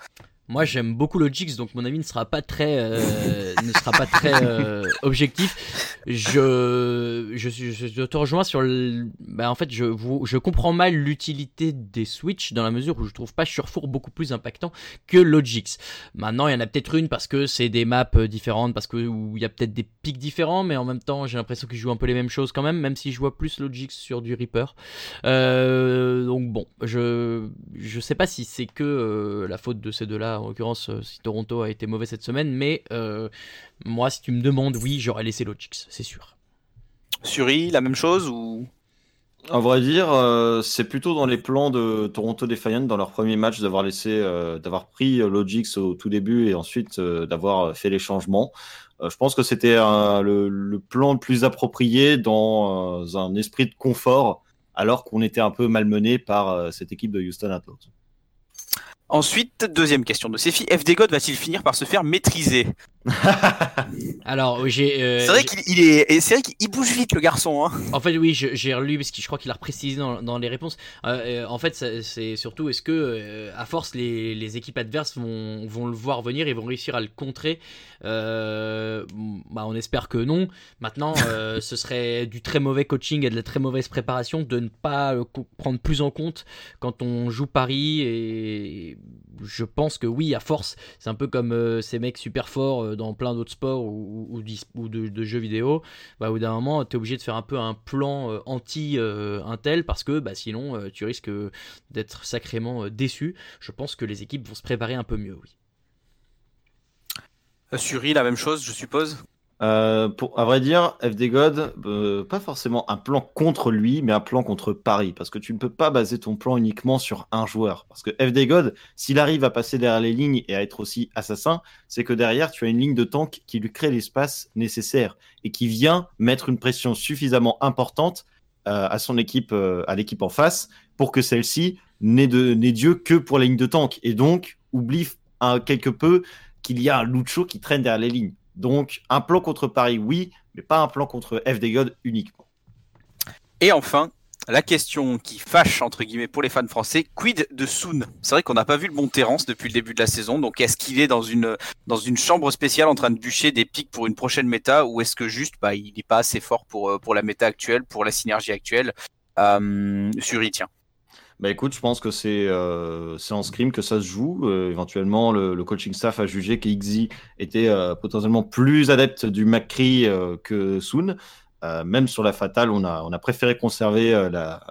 Moi j'aime beaucoup Logix donc mon avis ne sera pas très euh, ne sera pas très euh, objectif. Je, je te rejoins sur le bah en fait je je comprends mal l'utilité des Switch dans la mesure où je trouve pas Surfour beaucoup plus impactant que Logix. Maintenant il y en a peut-être une parce que c'est des maps euh, différentes parce que où il y a peut-être des pics différents mais en même temps j'ai l'impression qu'ils jouent un peu les mêmes choses quand même même si je vois plus Logix sur du Reaper. Donc bon, je je sais pas si c'est que la faute de ces deux-là, en l'occurrence euh, si Toronto a été mauvais cette semaine, mais euh, moi si tu me demandes, oui, j'aurais laissé Logix, c'est sûr. Suri, la même chose ou? À vrai dire, euh, c'est plutôt dans les plans de Toronto Defiant dans leur premier match d'avoir laissé, euh, d'avoir pris Logix au tout début et ensuite euh, d'avoir fait les changements. Euh, je pense que c'était le, le plan le plus approprié dans euh, un esprit de confort, alors qu'on était un peu malmené par euh, cette équipe de Houston Outlaws. Ensuite, deuxième question de Sefi. FD God va-t-il finir par se faire maîtriser? [LAUGHS] Alors j'ai, euh, C'est vrai qu'il il est, c'est vrai qu'il bouge vite le garçon. Hein. en fait oui, j'ai relu parce que je crois qu'il a précisé dans, dans les réponses. Euh, euh, en fait, c'est surtout est-ce que euh, à force les, les équipes adverses vont, vont le voir venir et vont réussir à le contrer? Bah, on espère que non. Maintenant, [LAUGHS] ce serait du très mauvais coaching et de la très mauvaise préparation de ne pas le prendre plus en compte quand on joue Paris. Et je pense que oui, à force, c'est un peu comme ces mecs super forts dans plein d'autres sports ou, de, jeux vidéo. Bah, au bout d'un moment, tu es obligé de faire un peu un plan euh, anti-intel parce que bah, sinon, euh, tu risques euh, d'être sacrément euh, déçu. Je pense que les équipes vont se préparer un peu mieux, oui. Euh, Suri, la même chose, je suppose? Euh, à vrai dire, FD God, euh, pas forcément un plan contre lui, mais un plan contre Paris. Parce que tu ne peux pas baser ton plan uniquement sur un joueur. Parce que FD God, s'il arrive à passer derrière les lignes et à être aussi assassin, c'est que derrière, tu as une ligne de tank qui lui crée l'espace nécessaire et qui vient mettre une pression suffisamment importante euh, à son équipe, à l'équipe en face, pour que celle-ci n'ait Dieu que pour la ligne de tank. Et donc, oublie un, quelque peu qu'il y a un Lucho qui traîne derrière les lignes. Donc, un plan contre Paris, oui, mais pas un plan contre FD God uniquement. Et enfin, la question qui fâche, entre guillemets, pour les fans français, quid de Soon? C'est vrai qu'on n'a pas vu le bon Terrence depuis le début de la saison, donc est-ce qu'il est dans une, chambre spéciale en train de bûcher des pics pour une prochaine méta, ou est-ce que juste, bah, il n'est pas assez fort pour, euh, pour la méta actuelle, pour la synergie actuelle? Euh, Suri, tiens. Bah écoute, je pense que c'est euh, en scrim que ça se joue. Euh, éventuellement, le, le coaching staff a jugé que XZ était euh, potentiellement plus adepte du McCree euh, que Soon. Même sur la fatale, on a, on a préféré conserver la,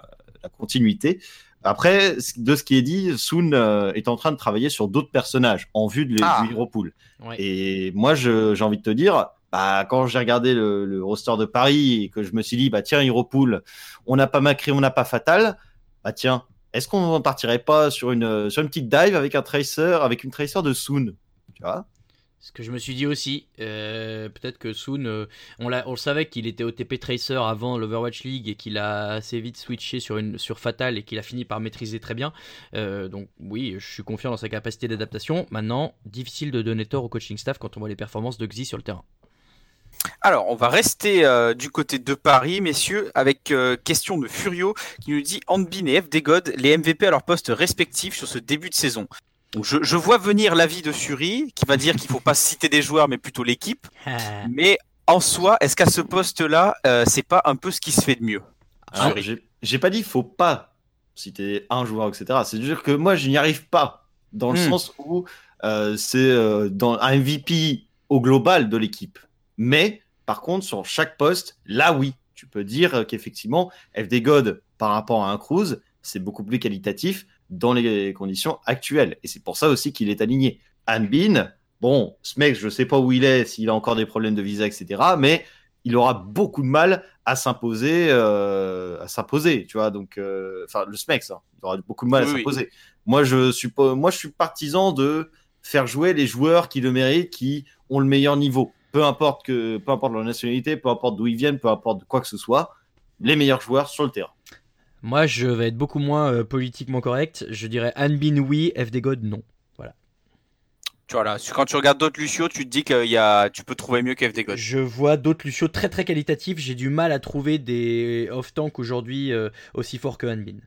la continuité. Après, de ce qui est dit, Soon est en train de travailler sur d'autres personnages en vue de les Ah. du Hero Pool. Ouais. Et moi, j'ai envie de te dire, bah, quand j'ai regardé le, le roster de Paris et que je me suis dit, bah tiens, Hero Pool, on n'a pas Macri, on n'a pas Fatal, bah tiens, est-ce qu'on partirait pas sur une, sur une petite dive avec un tracer, avec une tracer de Soon Tu Ce que je me suis dit aussi, euh, peut-être que Soon, euh, on, le savait qu'il était OTP Tracer avant l'Overwatch League et qu'il a assez vite switché sur, une, sur Fatal et qu'il a fini par maîtriser très bien. Euh, donc oui, je suis confiant dans sa capacité d'adaptation. Maintenant, difficile de donner tort au coaching staff quand on voit les performances de Xi sur le terrain. Alors, on va rester euh, du côté de Paris, messieurs, avec euh, question de Furio qui nous dit Handbin et FD God, les MVP à leur poste respectifs sur ce début de saison. Donc, je, je vois venir l'avis de Suri qui va dire qu'il faut pas [LAUGHS] citer des joueurs mais plutôt l'équipe. Mais en soi, est-ce qu'à ce poste-là, euh, c'est pas un peu ce qui se fait de mieux? Fury. j'ai- pas dit faut pas citer un joueur, etc. C'est dire que moi, je n'y arrive pas. Dans le Hmm. sens où euh, c'est euh, dans un MVP au global de l'équipe. Mais par contre, sur chaque poste, là oui, tu peux dire euh, qu'effectivement, FD God par rapport à un Cruz, c'est beaucoup plus qualitatif dans les conditions actuelles. Et c'est pour ça aussi qu'il est aligné. Hanbin, bon, ce mec, je sais pas où il est, s'il a encore des problèmes de visa, etc. Mais il aura beaucoup de mal à s'imposer, euh, à s'imposer, tu vois. Donc, euh, enfin, le SMEX, hein, il aura beaucoup de mal à oui. s'imposer. Moi, je suis moi, je suis partisan de faire jouer les joueurs qui le méritent, qui ont le meilleur niveau. Peu importe que, peu importe leur nationalité, peu importe d'où ils viennent, peu importe quoi que ce soit, les meilleurs joueurs sur le terrain. Moi, je vais être beaucoup moins euh, politiquement correct. Je dirais Hanbin oui, FD God non. Tu vois là, quand tu regardes d'autres Lucio, tu te dis que y a, tu peux trouver mieux que FD God. Je vois d'autres Lucio très très qualitatifs. J'ai du mal à trouver des off-tank aujourd'hui euh, aussi forts que Hanbin.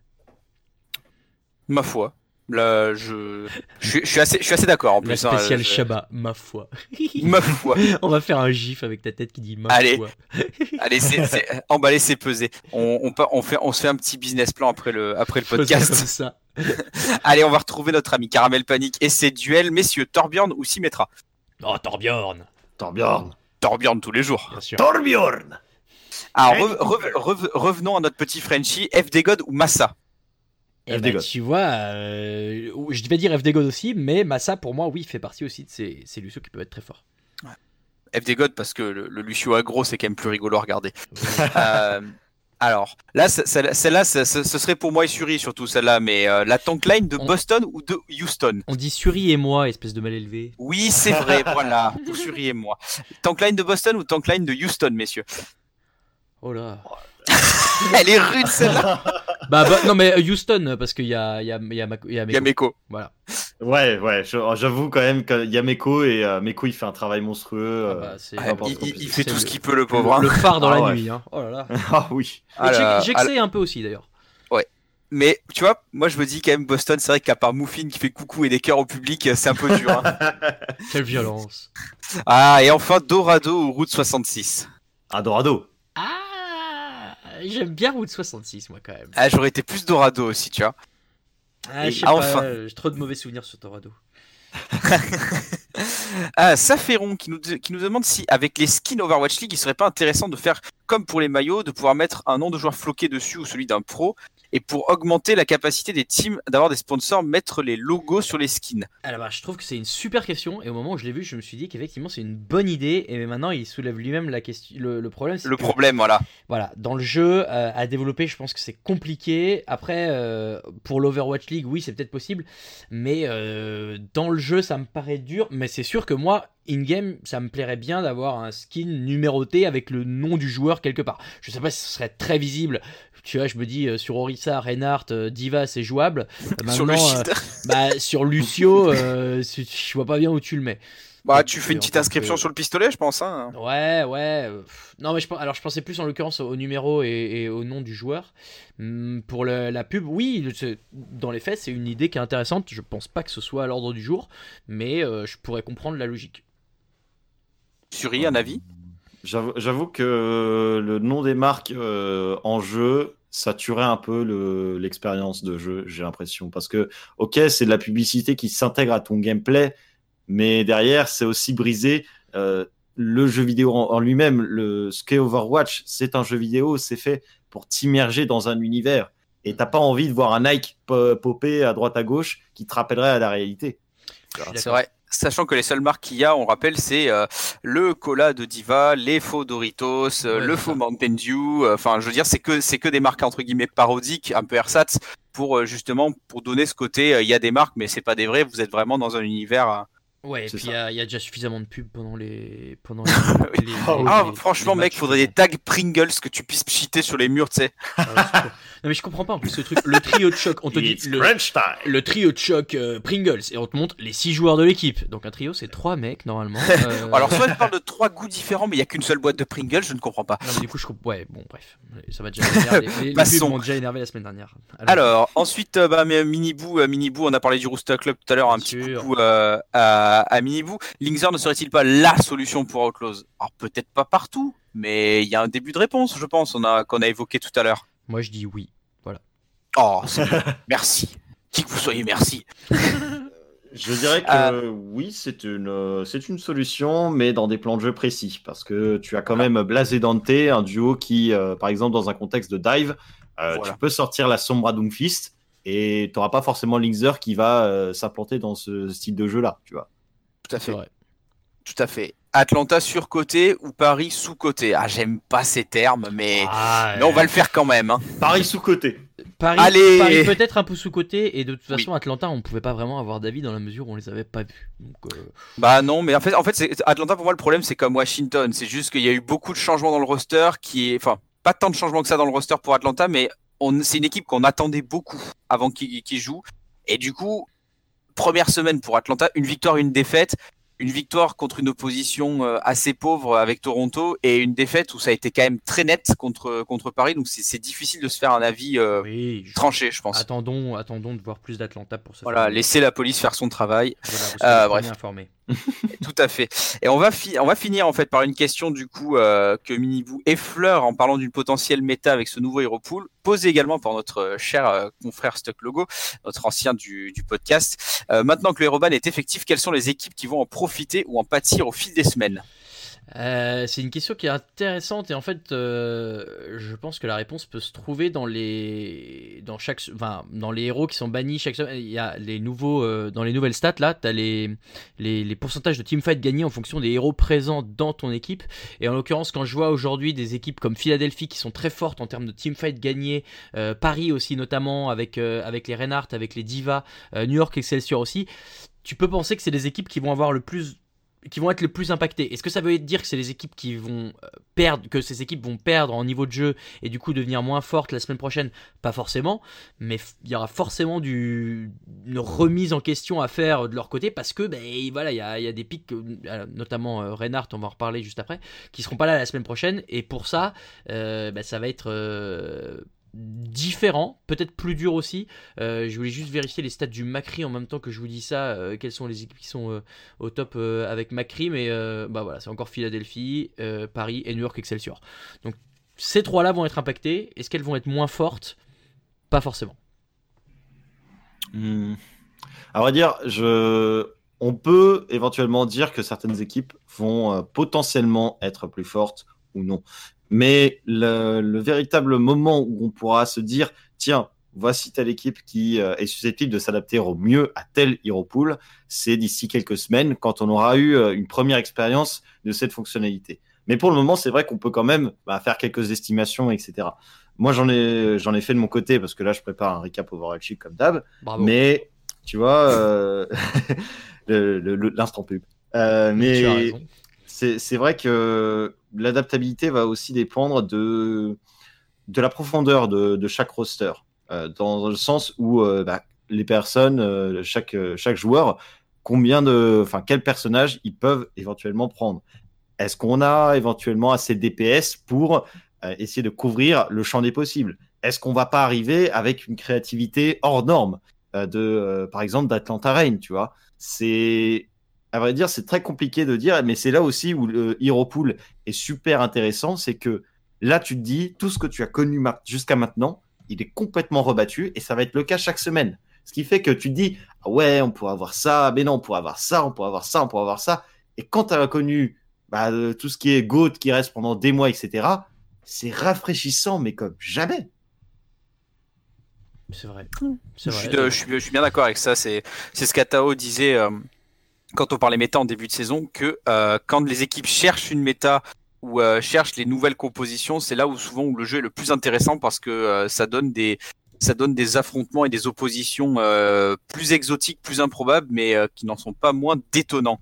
Ma foi. Là, je, je, suis- je suis assez, je suis assez d'accord en La plus. hein, je- Shabba, ma foi. [LAUGHS] Ma foi. [LAUGHS] On va faire un gif avec ta tête qui dit ma Allez. foi. [LAUGHS] Allez, c'est, c'est- emballer, c'est peser. On, on, on, fait, on se fait un petit business plan après le, après le Faisons podcast. comme ça. Allez, on va retrouver notre ami Caramel Panic et ses duels. Messieurs, Torbjorn ou Symmetra? Oh, Torbjorn, Torbjorn. Torbjorn tous les jours. bien sûr. Torbjorn. Alors, re- re- re- revenons à notre petit Frenchie. FD God ou Massa? Eh FD ben, God. tu vois, euh, je vais dire FD God aussi, mais Massa pour moi, oui, fait partie aussi de ces, ces Lucio qui peuvent être très forts. FD God parce que le, le Lucio aggro, c'est quand même plus rigolo à regarder. [LAUGHS] Euh, alors, là, ce- celle- celle-là, ce, serait pour moi et Suri surtout celle-là, mais euh, la tank line de On- Boston ou de Houston? On dit Suri et moi, espèce de mal élevé. Oui, c'est vrai, [LAUGHS] voilà, pour Suri et moi. Tank line de Boston ou tank line de Houston, messieurs? Oh là. [LAUGHS] Elle est rude celle-là [LAUGHS] Bah, bah, non, mais euh, Houston, parce qu'il y a, il y a, il y a, y Meko. Voilà. Ouais, ouais, je- j'avoue quand même qu'il y a Meko et euh, Meko il fait un travail monstrueux. Ah euh, bah, Ah, il, fait tout ce qu'il peut, le pauvre. hein. Le phare dans Ah la ouais. nuit, hein. Oh là là. [LAUGHS] Ah oui. Ah ah Jake un peu aussi d'ailleurs. Mais tu vois, moi je me dis quand même Boston, c'est vrai qu'à part Muffin qui fait coucou et des cœurs au public, euh, c'est un peu dur. hein. Quelle violence. Ah, et enfin Dorado ou Route 66. Adorado. Ah, j'aime bien Route 66, moi quand même. Ah, j'aurais été plus Dorado aussi, tu vois. Ah, je sais Ah, pas, enfin. euh, j'ai trop de mauvais souvenirs sur Torado. [LAUGHS] Ah, Saferon qui nous, qui nous demande si, avec les skins Overwatch League, il serait pas intéressant de faire comme pour les maillots, de pouvoir mettre un nom de joueur floqué dessus ou celui d'un pro, et pour augmenter la capacité des teams d'avoir des sponsors, mettre les logos sur les skins. Alors bah, je trouve que c'est une super question et au moment où je l'ai vu, je me suis dit qu'effectivement c'est une bonne idée et maintenant il soulève lui-même la question. Le, le problème, Le que, problème, voilà. voilà, dans le jeu euh, à développer, je pense que c'est compliqué. Après, euh, pour l'Overwatch League, oui, c'est peut-être possible, mais euh, dans le jeu, ça me paraît dur. Mais c'est sûr que moi, in-game, ça me plairait bien d'avoir un skin numéroté avec le nom du joueur quelque part. Je sais pas si ce serait très visible. Tu vois, je me dis euh, sur Orisa, Reinhardt, euh, Diva, c'est jouable. Euh, sur le maintenant, euh, bah, sur Lucio, euh, c'est- je vois pas bien où tu le mets. bah, tu fais une petite inscription que- sur le pistolet, je pense. Hein. Ouais, ouais. Non, mais je, alors je pensais plus en l'occurrence au numéro et, et au nom du joueur. Hum, Pour le- la pub, oui, dans les faits, c'est une idée qui est intéressante. Je pense pas que ce soit à l'ordre du jour, mais euh, je pourrais comprendre la logique. Suri, un avis? J'avoue j'avoue que le nom des marques euh, en jeu, saturer un peu le- l'expérience de jeu, j'ai l'impression. Parce que, ok, c'est de la publicité qui s'intègre à ton gameplay, mais derrière, c'est aussi briser euh, le jeu vidéo en, en lui-même. Le, ce qu'est Overwatch, c'est un jeu vidéo, c'est fait pour t'immerger dans un univers. Et t'as pas envie de voir un Nike po- popper à droite à gauche qui te rappellerait à la réalité. C'est vrai. Sachant que les seules marques qu'il y a, on rappelle, c'est euh, le cola de Diva, les faux Doritos, euh, Ouais, le faux ça. Mountain Dew. euh, Enfin, je veux dire, c'est que c'est que des marques entre guillemets parodiques, un peu ersatz, pour euh, justement pour donner ce côté. euh, Il y a des marques, mais c'est pas des vrais. Vous êtes vraiment dans un univers. Ouais, et puis il y, a- il y a déjà suffisamment de pubs pendant les. Pendant [LAUGHS] les, les- Ah, les- franchement, les mec, matchs, faudrait des tags Pringles que tu puisses cheater sur les murs, tu sais. Ah ouais, non, mais je comprends pas en plus ce truc. Le trio de choc, on te dit le, trio de choc euh, Pringles et on te montre les 6 joueurs de l'équipe. Donc un trio, c'est 3 mecs normalement. [LAUGHS] Euh, Alors, soit tu parles de trois goûts différents, mais il y a qu'une seule boîte de Pringles, je ne comprends pas. non, mais du coup, je comprends. Ouais, bon, bref. Ça va déjà. Les, pubs m'ont déjà énervé la semaine dernière. Alors, ensuite, euh, bah, mais, Miniboo, euh, Miniboo, on a parlé du Rooster Club tout à l'heure, un Bien petit sûr. coucou euh, à, à Miniboo. Linkzer ne serait-il pas la solution pour Outlaws Alors, peut-être pas partout, mais il y a un début de réponse, je pense, on a, qu'on a évoqué tout à l'heure. Moi, je dis oui. Oh, [LAUGHS] c'est bien. merci. Qui que vous soyez, merci. Je dirais que Ah. oui, c'est une, euh, c'est une solution, mais dans des plans de jeu précis. Parce que tu as quand même Blaze et Dante, un duo qui, euh, par exemple, dans un contexte de dive, euh, Voilà. tu peux sortir la Sombra Doomfist et tu n'auras pas forcément Linkzer qui va euh, s'implanter dans ce style de jeu-là, tu vois. Tout à fait. vrai. Tout à fait. Atlanta surcoté ou Paris sous-coté? Ah, j'aime pas ces termes, mais, Ah, mais on va le faire quand même. Hein. Paris sous-côté. Paris, Allez Paris peut-être un peu sous-côté et de toute Oui. façon Atlanta on pouvait pas vraiment avoir d'avis dans la mesure où on les avait pas vus. Donc, euh, Bah non, mais en fait, en fait, c'est- Atlanta pour moi le problème c'est comme Washington, c'est juste qu'il y a eu beaucoup de changements dans le roster, qui est, enfin, pas tant de changements que ça dans le roster pour Atlanta, mais on, c'est une équipe qu'on attendait beaucoup avant qu'ils qu'ils jouent, et du coup, première semaine pour Atlanta, une victoire, une défaite, une victoire contre une opposition euh, assez pauvre avec Toronto et une défaite où ça a été quand même très net contre contre Paris, donc c'est difficile de se faire un avis euh, oui, je- tranché, je pense. attendons, attendons de voir plus d'Atlanta pour ça. Voilà, laisser la police faire son travail. Voilà, vous Euh, bref. informés. [LAUGHS] Tout à fait. Et on va, on va finir en fait par une question du coup euh, que Miniboo effleure en parlant d'une potentielle méta avec ce nouveau Hero Pool, posée également par notre euh, cher euh, confrère Stuck Logo, notre ancien du, du podcast. Maintenant que le est effectif, quelles sont les équipes qui vont en profiter ou en pâtir au fil des semaines? Euh, c'est une question qui est intéressante et en fait, euh, je pense que la réponse peut se trouver dans les, dans chaque, enfin, dans les héros qui sont bannis chaque. Il y a les nouveaux, euh, dans les nouvelles stats là, t'as les, les, les pourcentages de teamfight gagnés en fonction des héros présents dans ton équipe. Et en l'occurrence, quand je vois aujourd'hui des équipes comme Philadelphie qui sont très fortes en termes de teamfight gagnés, Paris aussi notamment avec avec les Reinhardt, avec les Divas, New York Excelsior aussi, tu peux penser que c'est des équipes qui vont avoir le plus qui vont être le plus impactés. Est-ce que ça veut dire que c'est les équipes qui vont euh, perdre, que ces équipes vont perdre en niveau de jeu et du coup devenir moins fortes la semaine prochaine? Pas forcément, mais il y aura forcément du, une remise en question à faire de leur côté parce que ben voilà, il y y a des pics, euh, notamment euh, Reinhardt, on va en reparler juste après, qui seront pas là la semaine prochaine et pour ça, euh, ben, ça va être euh, différent, peut-être plus dur aussi. Euh, je voulais juste vérifier les stats du Macri en même temps que je vous dis ça, euh, quelles sont les équipes qui sont euh, au top avec Macri, mais bah voilà, c'est encore Philadelphie, Paris et New York Excelsior. Donc ces trois-là vont être impactées. Est-ce qu'elles vont être moins fortes? Pas forcément. Hmm. À vrai dire, on peut éventuellement dire que certaines équipes vont potentiellement être plus fortes ou non. Mais le, le véritable moment où on pourra se dire, tiens, voici telle équipe qui euh, est susceptible de s'adapter au mieux à tel Hero Pool, c'est d'ici quelques semaines quand on aura eu euh, une première expérience de cette fonctionnalité. Mais pour le moment, c'est vrai qu'on peut quand même bah, faire quelques estimations, etc. Moi, j'en ai, j'en ai fait de mon côté parce que là, je prépare un recap overwatching comme d'hab. Mais tu vois, euh, [LAUGHS] l'instant pub. Euh, mais c'est vrai que l'adaptabilité va aussi dépendre de, de la profondeur de, de chaque roster. Euh, dans le sens où euh, bah, les personnes, euh, chaque, chaque joueur, combien de, enfin, quel personnage ils peuvent éventuellement prendre. Est-ce qu'on a éventuellement assez de DPS pour essayer de couvrir le champ des possibles? Est-ce qu'on va pas arriver avec une créativité hors norme de, par exemple, d'Atlanta Reign, tu vois? C'est, à vrai dire, c'est très compliqué de dire, mais c'est là aussi où le Hero Pool est super intéressant, c'est que Là, tu te dis, tout ce que tu as connu jusqu'à maintenant, il est complètement rebattu et ça va être le cas chaque semaine. Ce qui fait que tu te dis, ah ouais, on pourrait avoir ça, mais non, on pourrait avoir ça, on pourrait avoir ça, on pourrait avoir ça. Et quand tu as connu bah, euh, tout ce qui est GOAT qui reste pendant des mois, etc., c'est rafraîchissant, mais comme jamais. C'est vrai. De- je suis- je suis bien d'accord avec ça. C'est c'est ce qu'Atao disait euh, quand on parlait méta en début de saison, que euh, quand les équipes cherchent une méta ou euh, cherchent les nouvelles compositions, c'est là où souvent où le jeu est le plus intéressant parce que euh, ça donne des affrontements et des oppositions plus exotiques, plus improbables, mais qui n'en sont pas moins détonnants.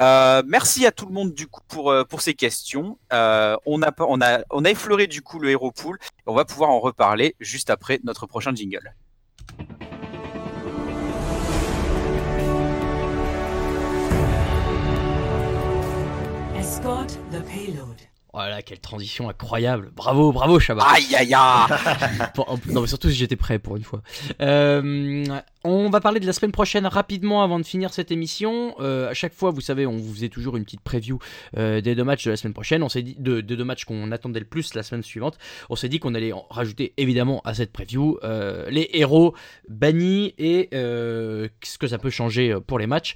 Merci à tout le monde du coup pour ces questions. On a effleuré du coup le Hero Pool. On va pouvoir en reparler juste après notre prochain jingle. Escort the payload. Voilà, quelle transition incroyable. Bravo, bravo, Chabat. Aïe aïe aïe [LAUGHS] non, mais surtout si j'étais prêt pour une fois. Euh, on va parler de la semaine prochaine rapidement avant de finir cette émission. Euh, à chaque fois, vous savez, on vous faisait toujours une petite preview euh, des deux matchs de la semaine prochaine. On s'est dit de, des deux matchs qu'on attendait le plus la semaine suivante. On s'est dit qu'on allait en rajouter évidemment à cette preview euh, les héros bannis et euh, ce que ça peut changer pour les matchs.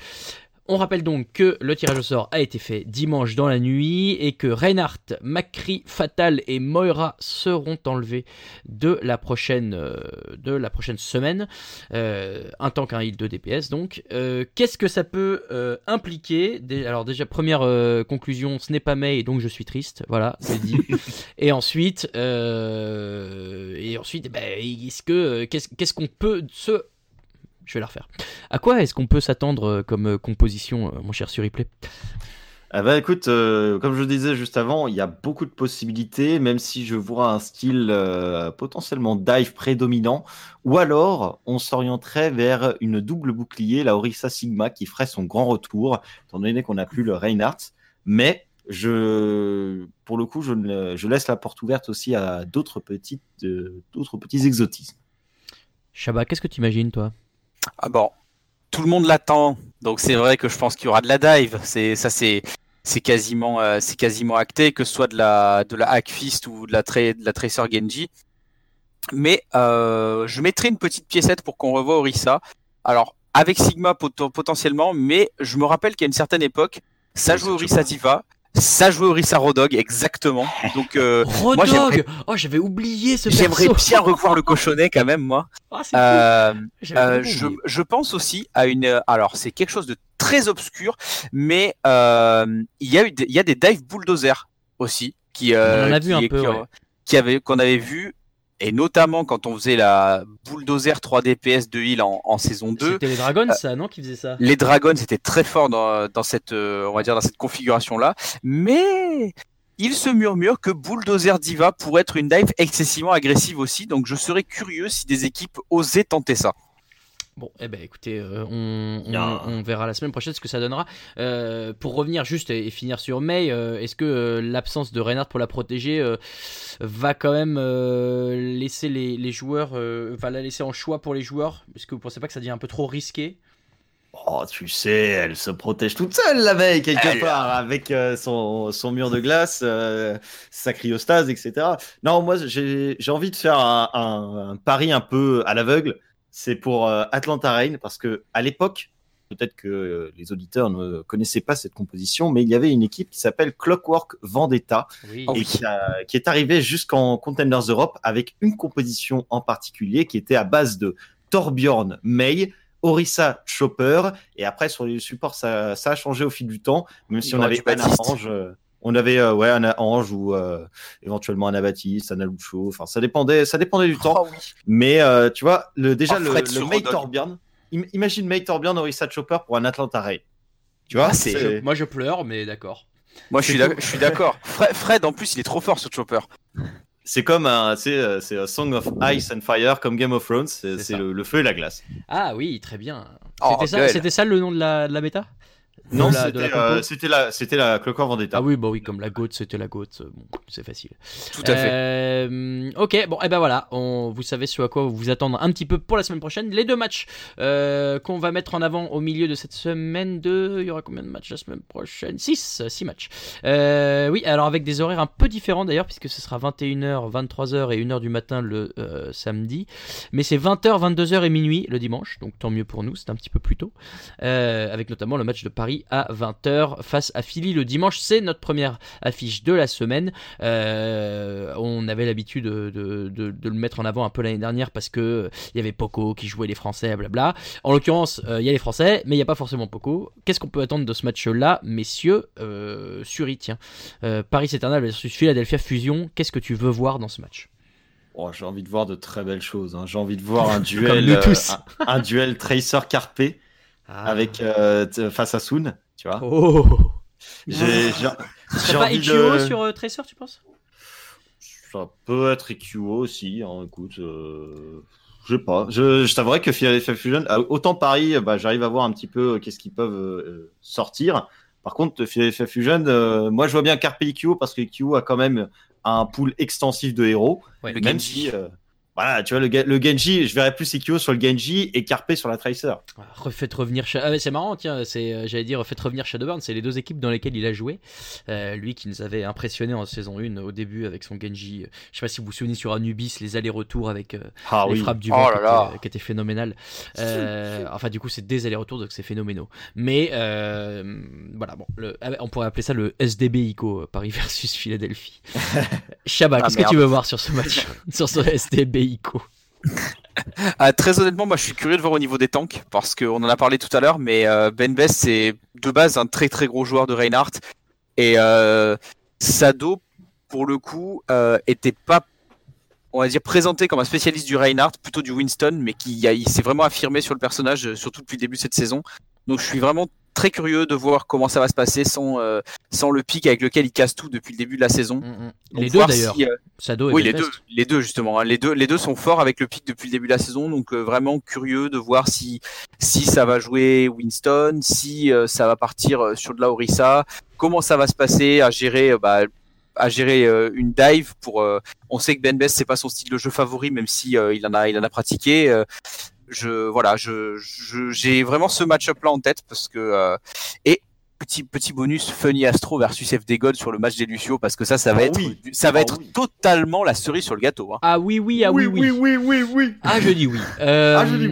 On rappelle donc que le tirage au sort a été fait dimanche dans la nuit et que Reinhardt, Macri, Fatal et Moira seront enlevés de la prochaine, euh, de la prochaine semaine, euh, un tank, un heal, 2 DPS donc. Euh, Qu'est-ce que ça peut impliquer? Alors déjà, première conclusion, ce n'est pas May et donc je suis triste, voilà, c'est dit. [LAUGHS] et ensuite, et ensuite, eh ben, est-ce que, qu'est-ce qu'est-ce qu'on peut se... Je vais la refaire. À quoi est-ce qu'on peut s'attendre euh, comme euh, composition, euh, mon cher Suriplay? Ah bah écoute, euh, comme je disais juste avant, il y a beaucoup de possibilités, même si je vois un style euh, potentiellement dive prédominant, ou alors on s'orienterait vers une double bouclier, la Orisa Sigma, qui ferait son grand retour, étant donné qu'on n'a plus le Reinhardt. Mais je, pour le coup, je, ne- je laisse la porte ouverte aussi à d'autres petites, euh, d'autres petits exotismes. Shabba, qu'est-ce que tu imagines, toi? Ah bon, tout le monde l'attend, donc c'est vrai que je pense qu'il y aura de la dive. C'est ça, c'est c'est quasiment euh, c'est quasiment acté, que ce soit de la de la Hackfist ou de la tra- de la Tracer Genji. Mais euh, je mettrai une petite piécette pour qu'on revoie Orisa. Alors avec Sigma pot- potentiellement, mais je me rappelle qu'à une certaine époque, ça jouait Orisa Diva, ça jouait Orisa Rodog, exactement. Donc euh, Rodog j'aimerais- Oh, j'avais oublié ce j'aimerais perso bien revoir le cochonnet quand même, moi. Ah, c'est Euh, cool. J'avais euh, complètement je, oublié. je pense aussi à une. euh, Alors, c'est quelque chose de très obscur, mais euh, il y a eu, des, il y a des dive bulldozers aussi qui, euh, On en a vu qui, un qui- peu, ouais. qui avait, qu'on avait vu, et notamment quand on faisait la bulldozer 3 DPS de heal en, en saison 2. C'était les Dragons, ça, non, qui faisait ça Les dragons étaient très forts dans, dans cette, euh, on va dire, dans cette configuration-là, mais il se murmure que Bulldozer Diva pourrait être une dive excessivement agressive aussi, donc je serais curieux si des équipes osaient tenter ça. Bon, eh ben écoutez, euh, on, on- Bien. on verra la semaine prochaine ce que ça donnera. Euh, pour revenir juste et, et finir sur May, euh, est-ce que l'absence de Reinhardt pour la protéger va quand même laisser les, les joueurs, va la laisser en choix pour les joueurs? Est-ce que vous pensez pas que ça devient un peu trop risqué? Oh, tu sais, elle se protège toute seule, la veille, quelque Elle- part, avec son, son mur de glace, sa cryostase, etc. Non, moi, j'ai j'ai envie de faire un, un- un pari un peu à l'aveugle. C'est pour euh, Atlanta Reign, parce que à l'époque, peut-être que euh, les auditeurs ne connaissaient pas cette composition, mais il y avait une équipe qui s'appelle Clockwork Vendetta, Oui. Et qui, a- qui est arrivé jusqu'en Contenders Europe avec une composition en particulier qui était à base de Torbjorn May, Orisa Chopper, et après sur les supports ça, ça a changé au fil du temps, même si Il on avait. Anna Ange, euh, on avait euh, ouais Anna Ange ou euh, éventuellement Anna Baptiste, Anna Lucho, enfin ça dépendait, ça dépendait du temps. Oh oui. Mais euh, tu vois, le, déjà Oh, le, Fred le May. Torbjorn, im- imagine May Torbjorn, Orisa Chopper pour un Atlanta Ray. Tu vois, Ah, c'est- Moi je pleure, mais d'accord. Moi, je suis d'accord. [LAUGHS] Fred, Fred, en plus, il est trop fort sur Chopper. c'est comme un, c'est, c'est un Song of Ice and Fire comme Game of Thrones, c'est ça. le, le feu et la glace. Ah oui, très bien. Oh, C'était ça, ça le nom de la, de la bêta? Non, c'était euh, c'était la, c'était la Clockwork Vendetta. Ah oui, bah oui, comme la GOAT, c'était la GOAT, euh, bon, c'est facile. Tout à fait. Euh, ok, bon, et ben voilà, on, vous savez sur à quoi vous attendre un petit peu pour la semaine prochaine. Les deux matchs euh, qu'on va mettre en avant au milieu de cette semaine de... Il y aura combien de matchs la semaine prochaine? 6 6 matchs. Euh, oui, alors avec des horaires un peu différents d'ailleurs, puisque ce sera 21h, 23h et 1h du matin le euh, samedi. Mais c'est 20h, 22h et minuit le dimanche, donc tant mieux pour nous, c'est un petit peu plus tôt. Euh, avec notamment le match de Paris à 20h face à Philly le dimanche. C'est notre première affiche de la semaine. Euh, on avait l'habitude de, de- de- de le mettre en avant un peu l'année dernière parce que euh, il y avait Poco qui jouait les Français, blabla. En l'occurrence, euh, il y a les Français, mais il n'y a pas forcément Poco. Qu'est-ce qu'on peut attendre de ce match-là, messieurs euh, Suri, tiens. Euh, Paris Eternal versus Philadelphia Fusion, qu'est-ce que tu veux voir dans ce match? Oh, j'ai envie de voir de très belles choses. hein. J'ai envie de voir un [LAUGHS] duel, nous euh, tous. un, un duel Tracer Carpe avec euh, face à Soon, tu vois. Oh J'ai, pas de- sur euh, Tracer, tu penses? Ça peut être EQO aussi. hein, écoute, euh, je sais pas. Je, je t'avouerais que Philadelphia Fusion, ah, autant Paris, bah, j'arrive à voir un petit peu qu'est-ce qu'ils peuvent euh, sortir. Par contre, Philadelphia Fusion, euh, moi je vois bien Carpe EQO parce que EQO a quand même un pool extensif de héros. Ouais, même si, euh, voilà, tu vois, le, le Genji, je verrais plus EQO sur le Genji et Carpe sur la Tracer. Ah, Refaites revenir ah, ouais, c'est marrant tiens c'est euh, j'allais dire faites revenir Shadowburn c'est les deux équipes dans lesquelles il a joué. Euh, lui qui nous avait impressionné en saison 1 au début avec son Genji euh, je sais pas si vous vous souvenez sur Anubis les allers-retours avec euh, Ah les oui. frappes du Oh vent là qui, étaient, qui étaient phénoménales. Euh, enfin du coup c'est des allers-retours donc c'est phénoménaux. Mais euh, voilà bon le- ah, on pourrait appeler ça le SDB ICO euh, Paris versus Philadelphie. [LAUGHS] Shabba Ah, qu'est-ce que tu veux voir sur ce match [LAUGHS] sur ce SDB [LAUGHS] Ah, très honnêtement, moi je suis curieux de voir au niveau des tanks parce qu'on en a parlé tout à l'heure, mais euh, Ben Best c'est de base un très très gros joueur de Reinhardt et euh, Sado pour le coup euh, était pas on va dire présenté comme un spécialiste du Reinhardt, plutôt du Winston, mais qui s'est vraiment affirmé sur le personnage, surtout depuis le début de cette saison. Donc je suis vraiment très curieux de voir comment ça va se passer sans, euh, sans le pic avec lequel il casse tout depuis le début de la saison. Mm, mm. Les deux d'ailleurs si, euh, Sado et oui, les deux, les deux justement. hein. Les deux, les deux sont forts avec le pic depuis le début de la saison, donc euh, vraiment curieux de voir si si ça va jouer Winston, si ça va partir sur de la Orisa, comment ça va se passer à gérer, bah, à gérer euh, une dive pour. euh, on sait que Ben Best c'est pas son style de jeu favori, même si euh, il en a, il en a pratiqué. Euh, je voilà, je je- j'ai vraiment ce match-up là en tête parce que euh, et Petit, petit bonus Funny Astro versus FD God sur le match des Lucio parce que ça ça va Ah être oui. ça va Ah être oui. totalement la cerise sur le gâteau hein. Ah oui, oui, ah oui, oui. oui, oui, oui. Ah, je dis oui. Euh, Ah, je dis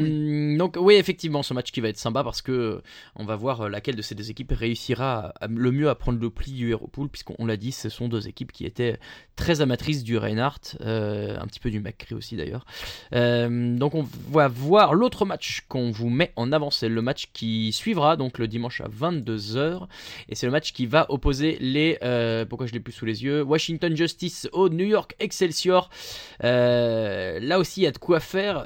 Donc, oui, effectivement, ce match qui va être sympa parce que euh, on va voir euh, laquelle de ces deux équipes réussira le mieux à prendre le pli du Hero Pool, puisqu'on l'a dit, ce sont deux équipes qui étaient très amatrices du Reinhardt, euh, un petit peu du McCree aussi d'ailleurs. Donc, on va voir l'autre match qu'on vous met en avant, c'est le match qui suivra, donc le dimanche à 22h, et c'est le match qui va opposer les. pourquoi je l'ai plus sous les yeux? Washington Justice au New York Excelsior. Là aussi, il y a de quoi faire.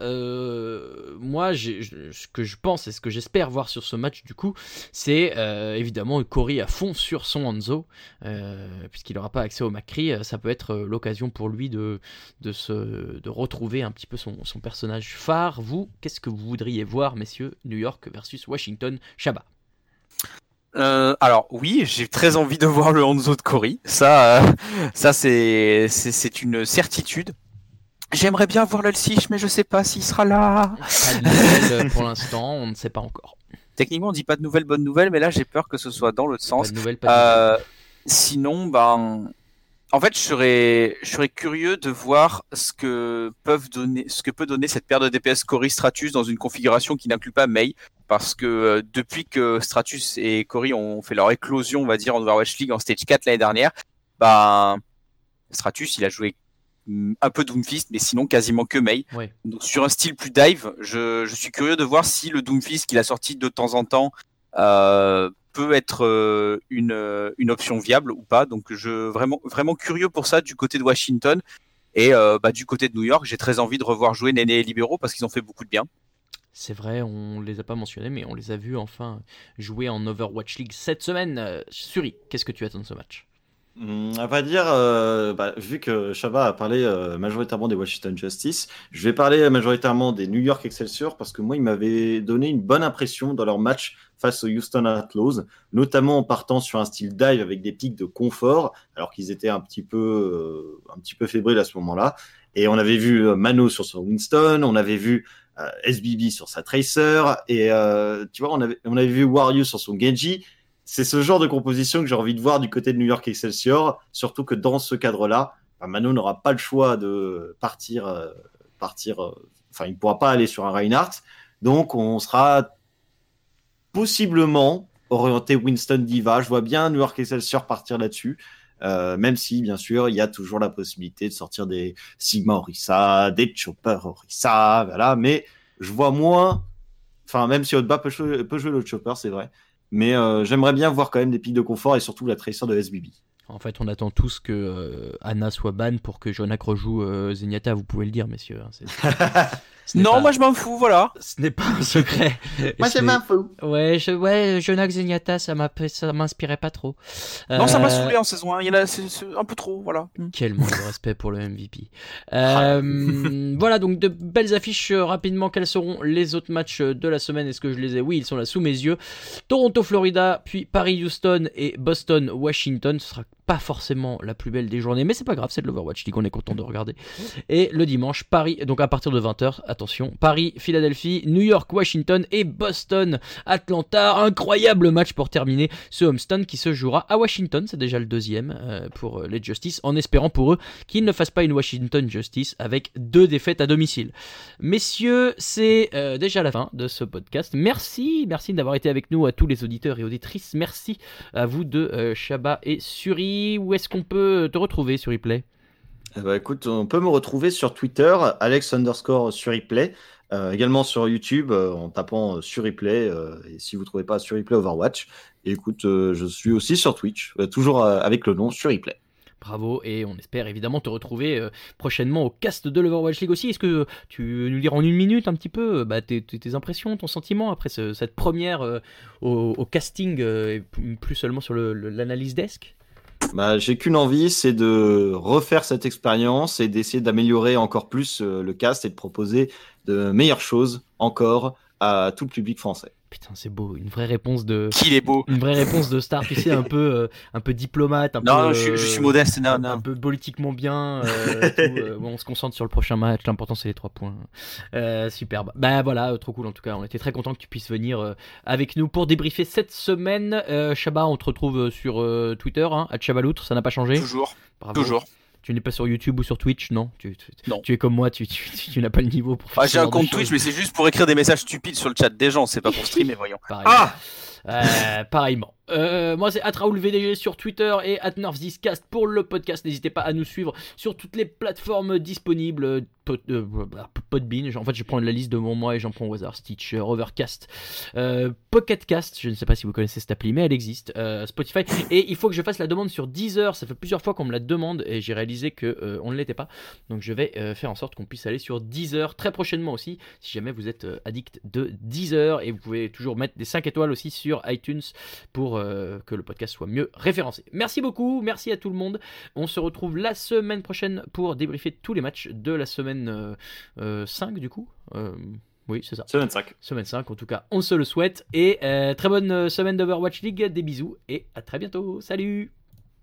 Moi, j'ai- ce que je pense et ce que j'espère voir sur ce match, du coup, c'est euh, évidemment Cory à fond sur son Hanzo, euh, puisqu'il n'aura pas accès au Macri. euh, Ça peut être l'occasion pour lui de, se, de retrouver un petit peu son, son personnage phare. Vous, qu'est-ce que vous voudriez voir, messieurs New York versus Washington Shabba. Euh, alors oui, j'ai très envie de voir le Hanzo de Cory. Ça, c'est une certitude. J'aimerais bien voir le Sich, mais je sais pas s'il sera là. Pas de nouvelles, pour l'instant, on ne sait pas encore. Techniquement, on dit pas de nouvelles, bonnes nouvelles, mais là j'ai peur que ce soit dans l'autre Pas sens. de nouvelles, pas de nouvelles. Euh, sinon, ben, en fait, je serais, je serais curieux de voir ce que peuvent donner, ce que peut donner cette paire de DPS Cory Stratus dans une configuration qui n'inclut pas Mei, parce que euh, depuis que Stratus et Cory ont fait leur éclosion, on va dire, en Overwatch League en Stage 4 l'année dernière, ben, Stratus, il a joué un peu Doomfist, mais sinon quasiment que Mei. Ouais. Donc sur un style plus dive, je, je suis curieux de voir si le Doomfist qu'il a sorti de temps en temps euh, peut être euh, une, euh, une option viable ou pas. Donc je vraiment vraiment curieux pour ça du côté de Washington et euh, bah, du côté de New York, j'ai très envie de revoir jouer Néné et Libéraux parce qu'ils ont fait beaucoup de bien. C'est vrai, on les a pas mentionnés, mais on les a vus enfin jouer en Overwatch League cette semaine. Suri, qu'est-ce que tu attends de ce match? À vrai dire, euh, bah, vu que Shaba a parlé euh, majoritairement des Washington Justice, je vais parler majoritairement des New York Excelsior parce que moi, ils m'avaient donné une bonne impression dans leur match face aux Houston Outlaws, notamment en partant sur un style dive avec des pics de confort, alors qu'ils étaient un petit peu, euh, un petit peu fébriles à ce moment-là. Et on avait vu euh, Mano sur son Winston, on avait vu euh, SBB sur sa Tracer, et euh, tu vois, on avait, on avait vu Wario sur son Genji. C'est ce genre de composition que j'ai envie de voir du côté de New York Excelsior, surtout que dans ce cadre-là, Mano n'aura pas le choix de partir, euh, partir. euh, Enfin, il ne pourra pas aller sur un Reinhardt, donc on sera possiblement orienté Winston Diva. Je vois bien New York Excelsior partir là-dessus. Euh, même si, bien sûr, il y a toujours la possibilité de sortir des Sigma Orisa, des Chopper Orisa, voilà. Mais je vois moins. Enfin, même si Hotba peut, peut jouer le Chopper, c'est vrai. Mais euh, j'aimerais bien voir quand même des pics de confort et surtout la Tracer de SBB. En fait, on attend tous que euh, Anna soit ban pour que Jonak rejoue euh, Zenyatta. Vous pouvez le dire, messieurs. hein, [LAUGHS] Non, pas- moi je m'en fous, voilà. Ce n'est pas un secret. [LAUGHS] Moi, je m'en fous. Ouais, je, ouais, Jonak Zenyatta, ça m'a- ça m'inspirait pas trop. Non, ça m'a Euh, saoulé en saison 1. Il y en a, un peu trop, voilà. Quel manque de respect pour le MVP. [LAUGHS] Euh, voilà, donc de belles affiches euh, rapidement. Quels seront les autres matchs euh, de la semaine? Est-ce que je les ai? Oui, ils sont là sous mes yeux. Toronto, Florida, puis Paris-Houston et Boston-Washington. Ce sera pas forcément la plus belle des journées, mais c'est pas grave, c'est de l'Overwatch League, on est content de regarder. Et le dimanche, Paris, donc à partir de 20h, attention, Paris, Philadelphie, New York, Washington et Boston, Atlanta. Incroyable match pour terminer ce homestand qui se jouera à Washington. C'est déjà le deuxième euh, pour euh, les Justice, en espérant pour eux qu'ils ne fassent pas une Washington Justice avec deux défaites à domicile. Messieurs, c'est euh, déjà la fin de ce podcast. Merci, merci d'avoir été avec nous à tous les auditeurs et auditrices. Merci à vous de euh, Shaba et Suri. Où est-ce qu'on peut te retrouver sur replay Eh ben, écoute, on peut me retrouver sur Twitter, Alex underscore sur replay, euh, également sur YouTube euh, en tapant euh, sur replay. euh, et si vous trouvez pas sur replay Overwatch, écoute, je suis aussi sur Twitch, toujours avec le nom sur replay. Bravo et on espère évidemment te retrouver prochainement au cast de l'Overwatch League aussi. Est-ce que tu veux nous dire en une minute un petit peu bah, tes, impressions, ton sentiment après ce- cette première au, au casting plus seulement sur l'analyse desk? Bah, j'ai qu'une envie, c'est de refaire cette expérience et d'essayer d'améliorer encore plus euh, le cast et de proposer de meilleures choses encore à tout le public français. Putain, c'est beau, une vraie réponse de Qu'il est beau. une vraie réponse de star, tu sais, un peu euh, un peu diplomate, un Non, peu non, je, suis- je suis modeste. Non, un, non. un peu politiquement bien. euh, tout, euh, bon, on se concentre sur le prochain match. L'important c'est les trois points. Euh, superbe. Bah voilà, euh, trop cool en tout cas. On était très content que tu puisses venir euh, avec nous pour débriefer cette semaine. Euh, Shaba, on te retrouve euh, sur euh, Twitter, hein, à Chabaloutre, ça n'a pas changé. Toujours, Bravo. toujours. Tu n'es pas sur YouTube ou sur Twitch, non tu, tu- Non. Tu es comme moi, tu, n'as pas le niveau pour faire Ah, j'ai un compte. Twitch, mais c'est juste pour écrire des messages stupides sur le chat des gens. C'est pas pour [LAUGHS] streamer, voyons. Pareil. Ah Euh, pareillement. Euh, moi, c'est AtraoulVDG sur Twitter et AtNerfsDiscast pour le podcast. N'hésitez pas à nous suivre sur toutes les plateformes disponibles. euh, Pod- euh, Podbean, en fait, je prends la liste de mon mois et j'en prends au hasard. Stitcher, Overcast, euh, Pocketcast. Je ne sais pas si vous connaissez cette appli, mais elle existe. euh, Spotify. Et il faut que je fasse la demande sur Deezer. Ça fait plusieurs fois qu'on me la demande et j'ai réalisé que euh, on ne l'était pas. Donc, je vais euh, faire en sorte qu'on puisse aller sur Deezer très prochainement aussi. Si jamais vous êtes euh, addict de Deezer et vous pouvez toujours mettre des 5 étoiles aussi sur iTunes pour euh, que le podcast soit mieux référencé. Merci beaucoup, merci à tout le monde. On se retrouve la semaine prochaine pour débriefer tous les matchs de la semaine euh, euh, 5 du coup. Euh, oui, c'est ça. C'est 25. Semaine 5 en tout cas, on se le souhaite. Et euh, très bonne euh, semaine d'Overwatch League, des bisous et à très bientôt. Salut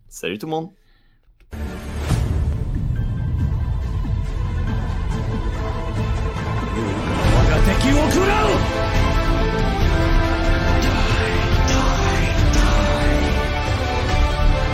Salut tout le monde.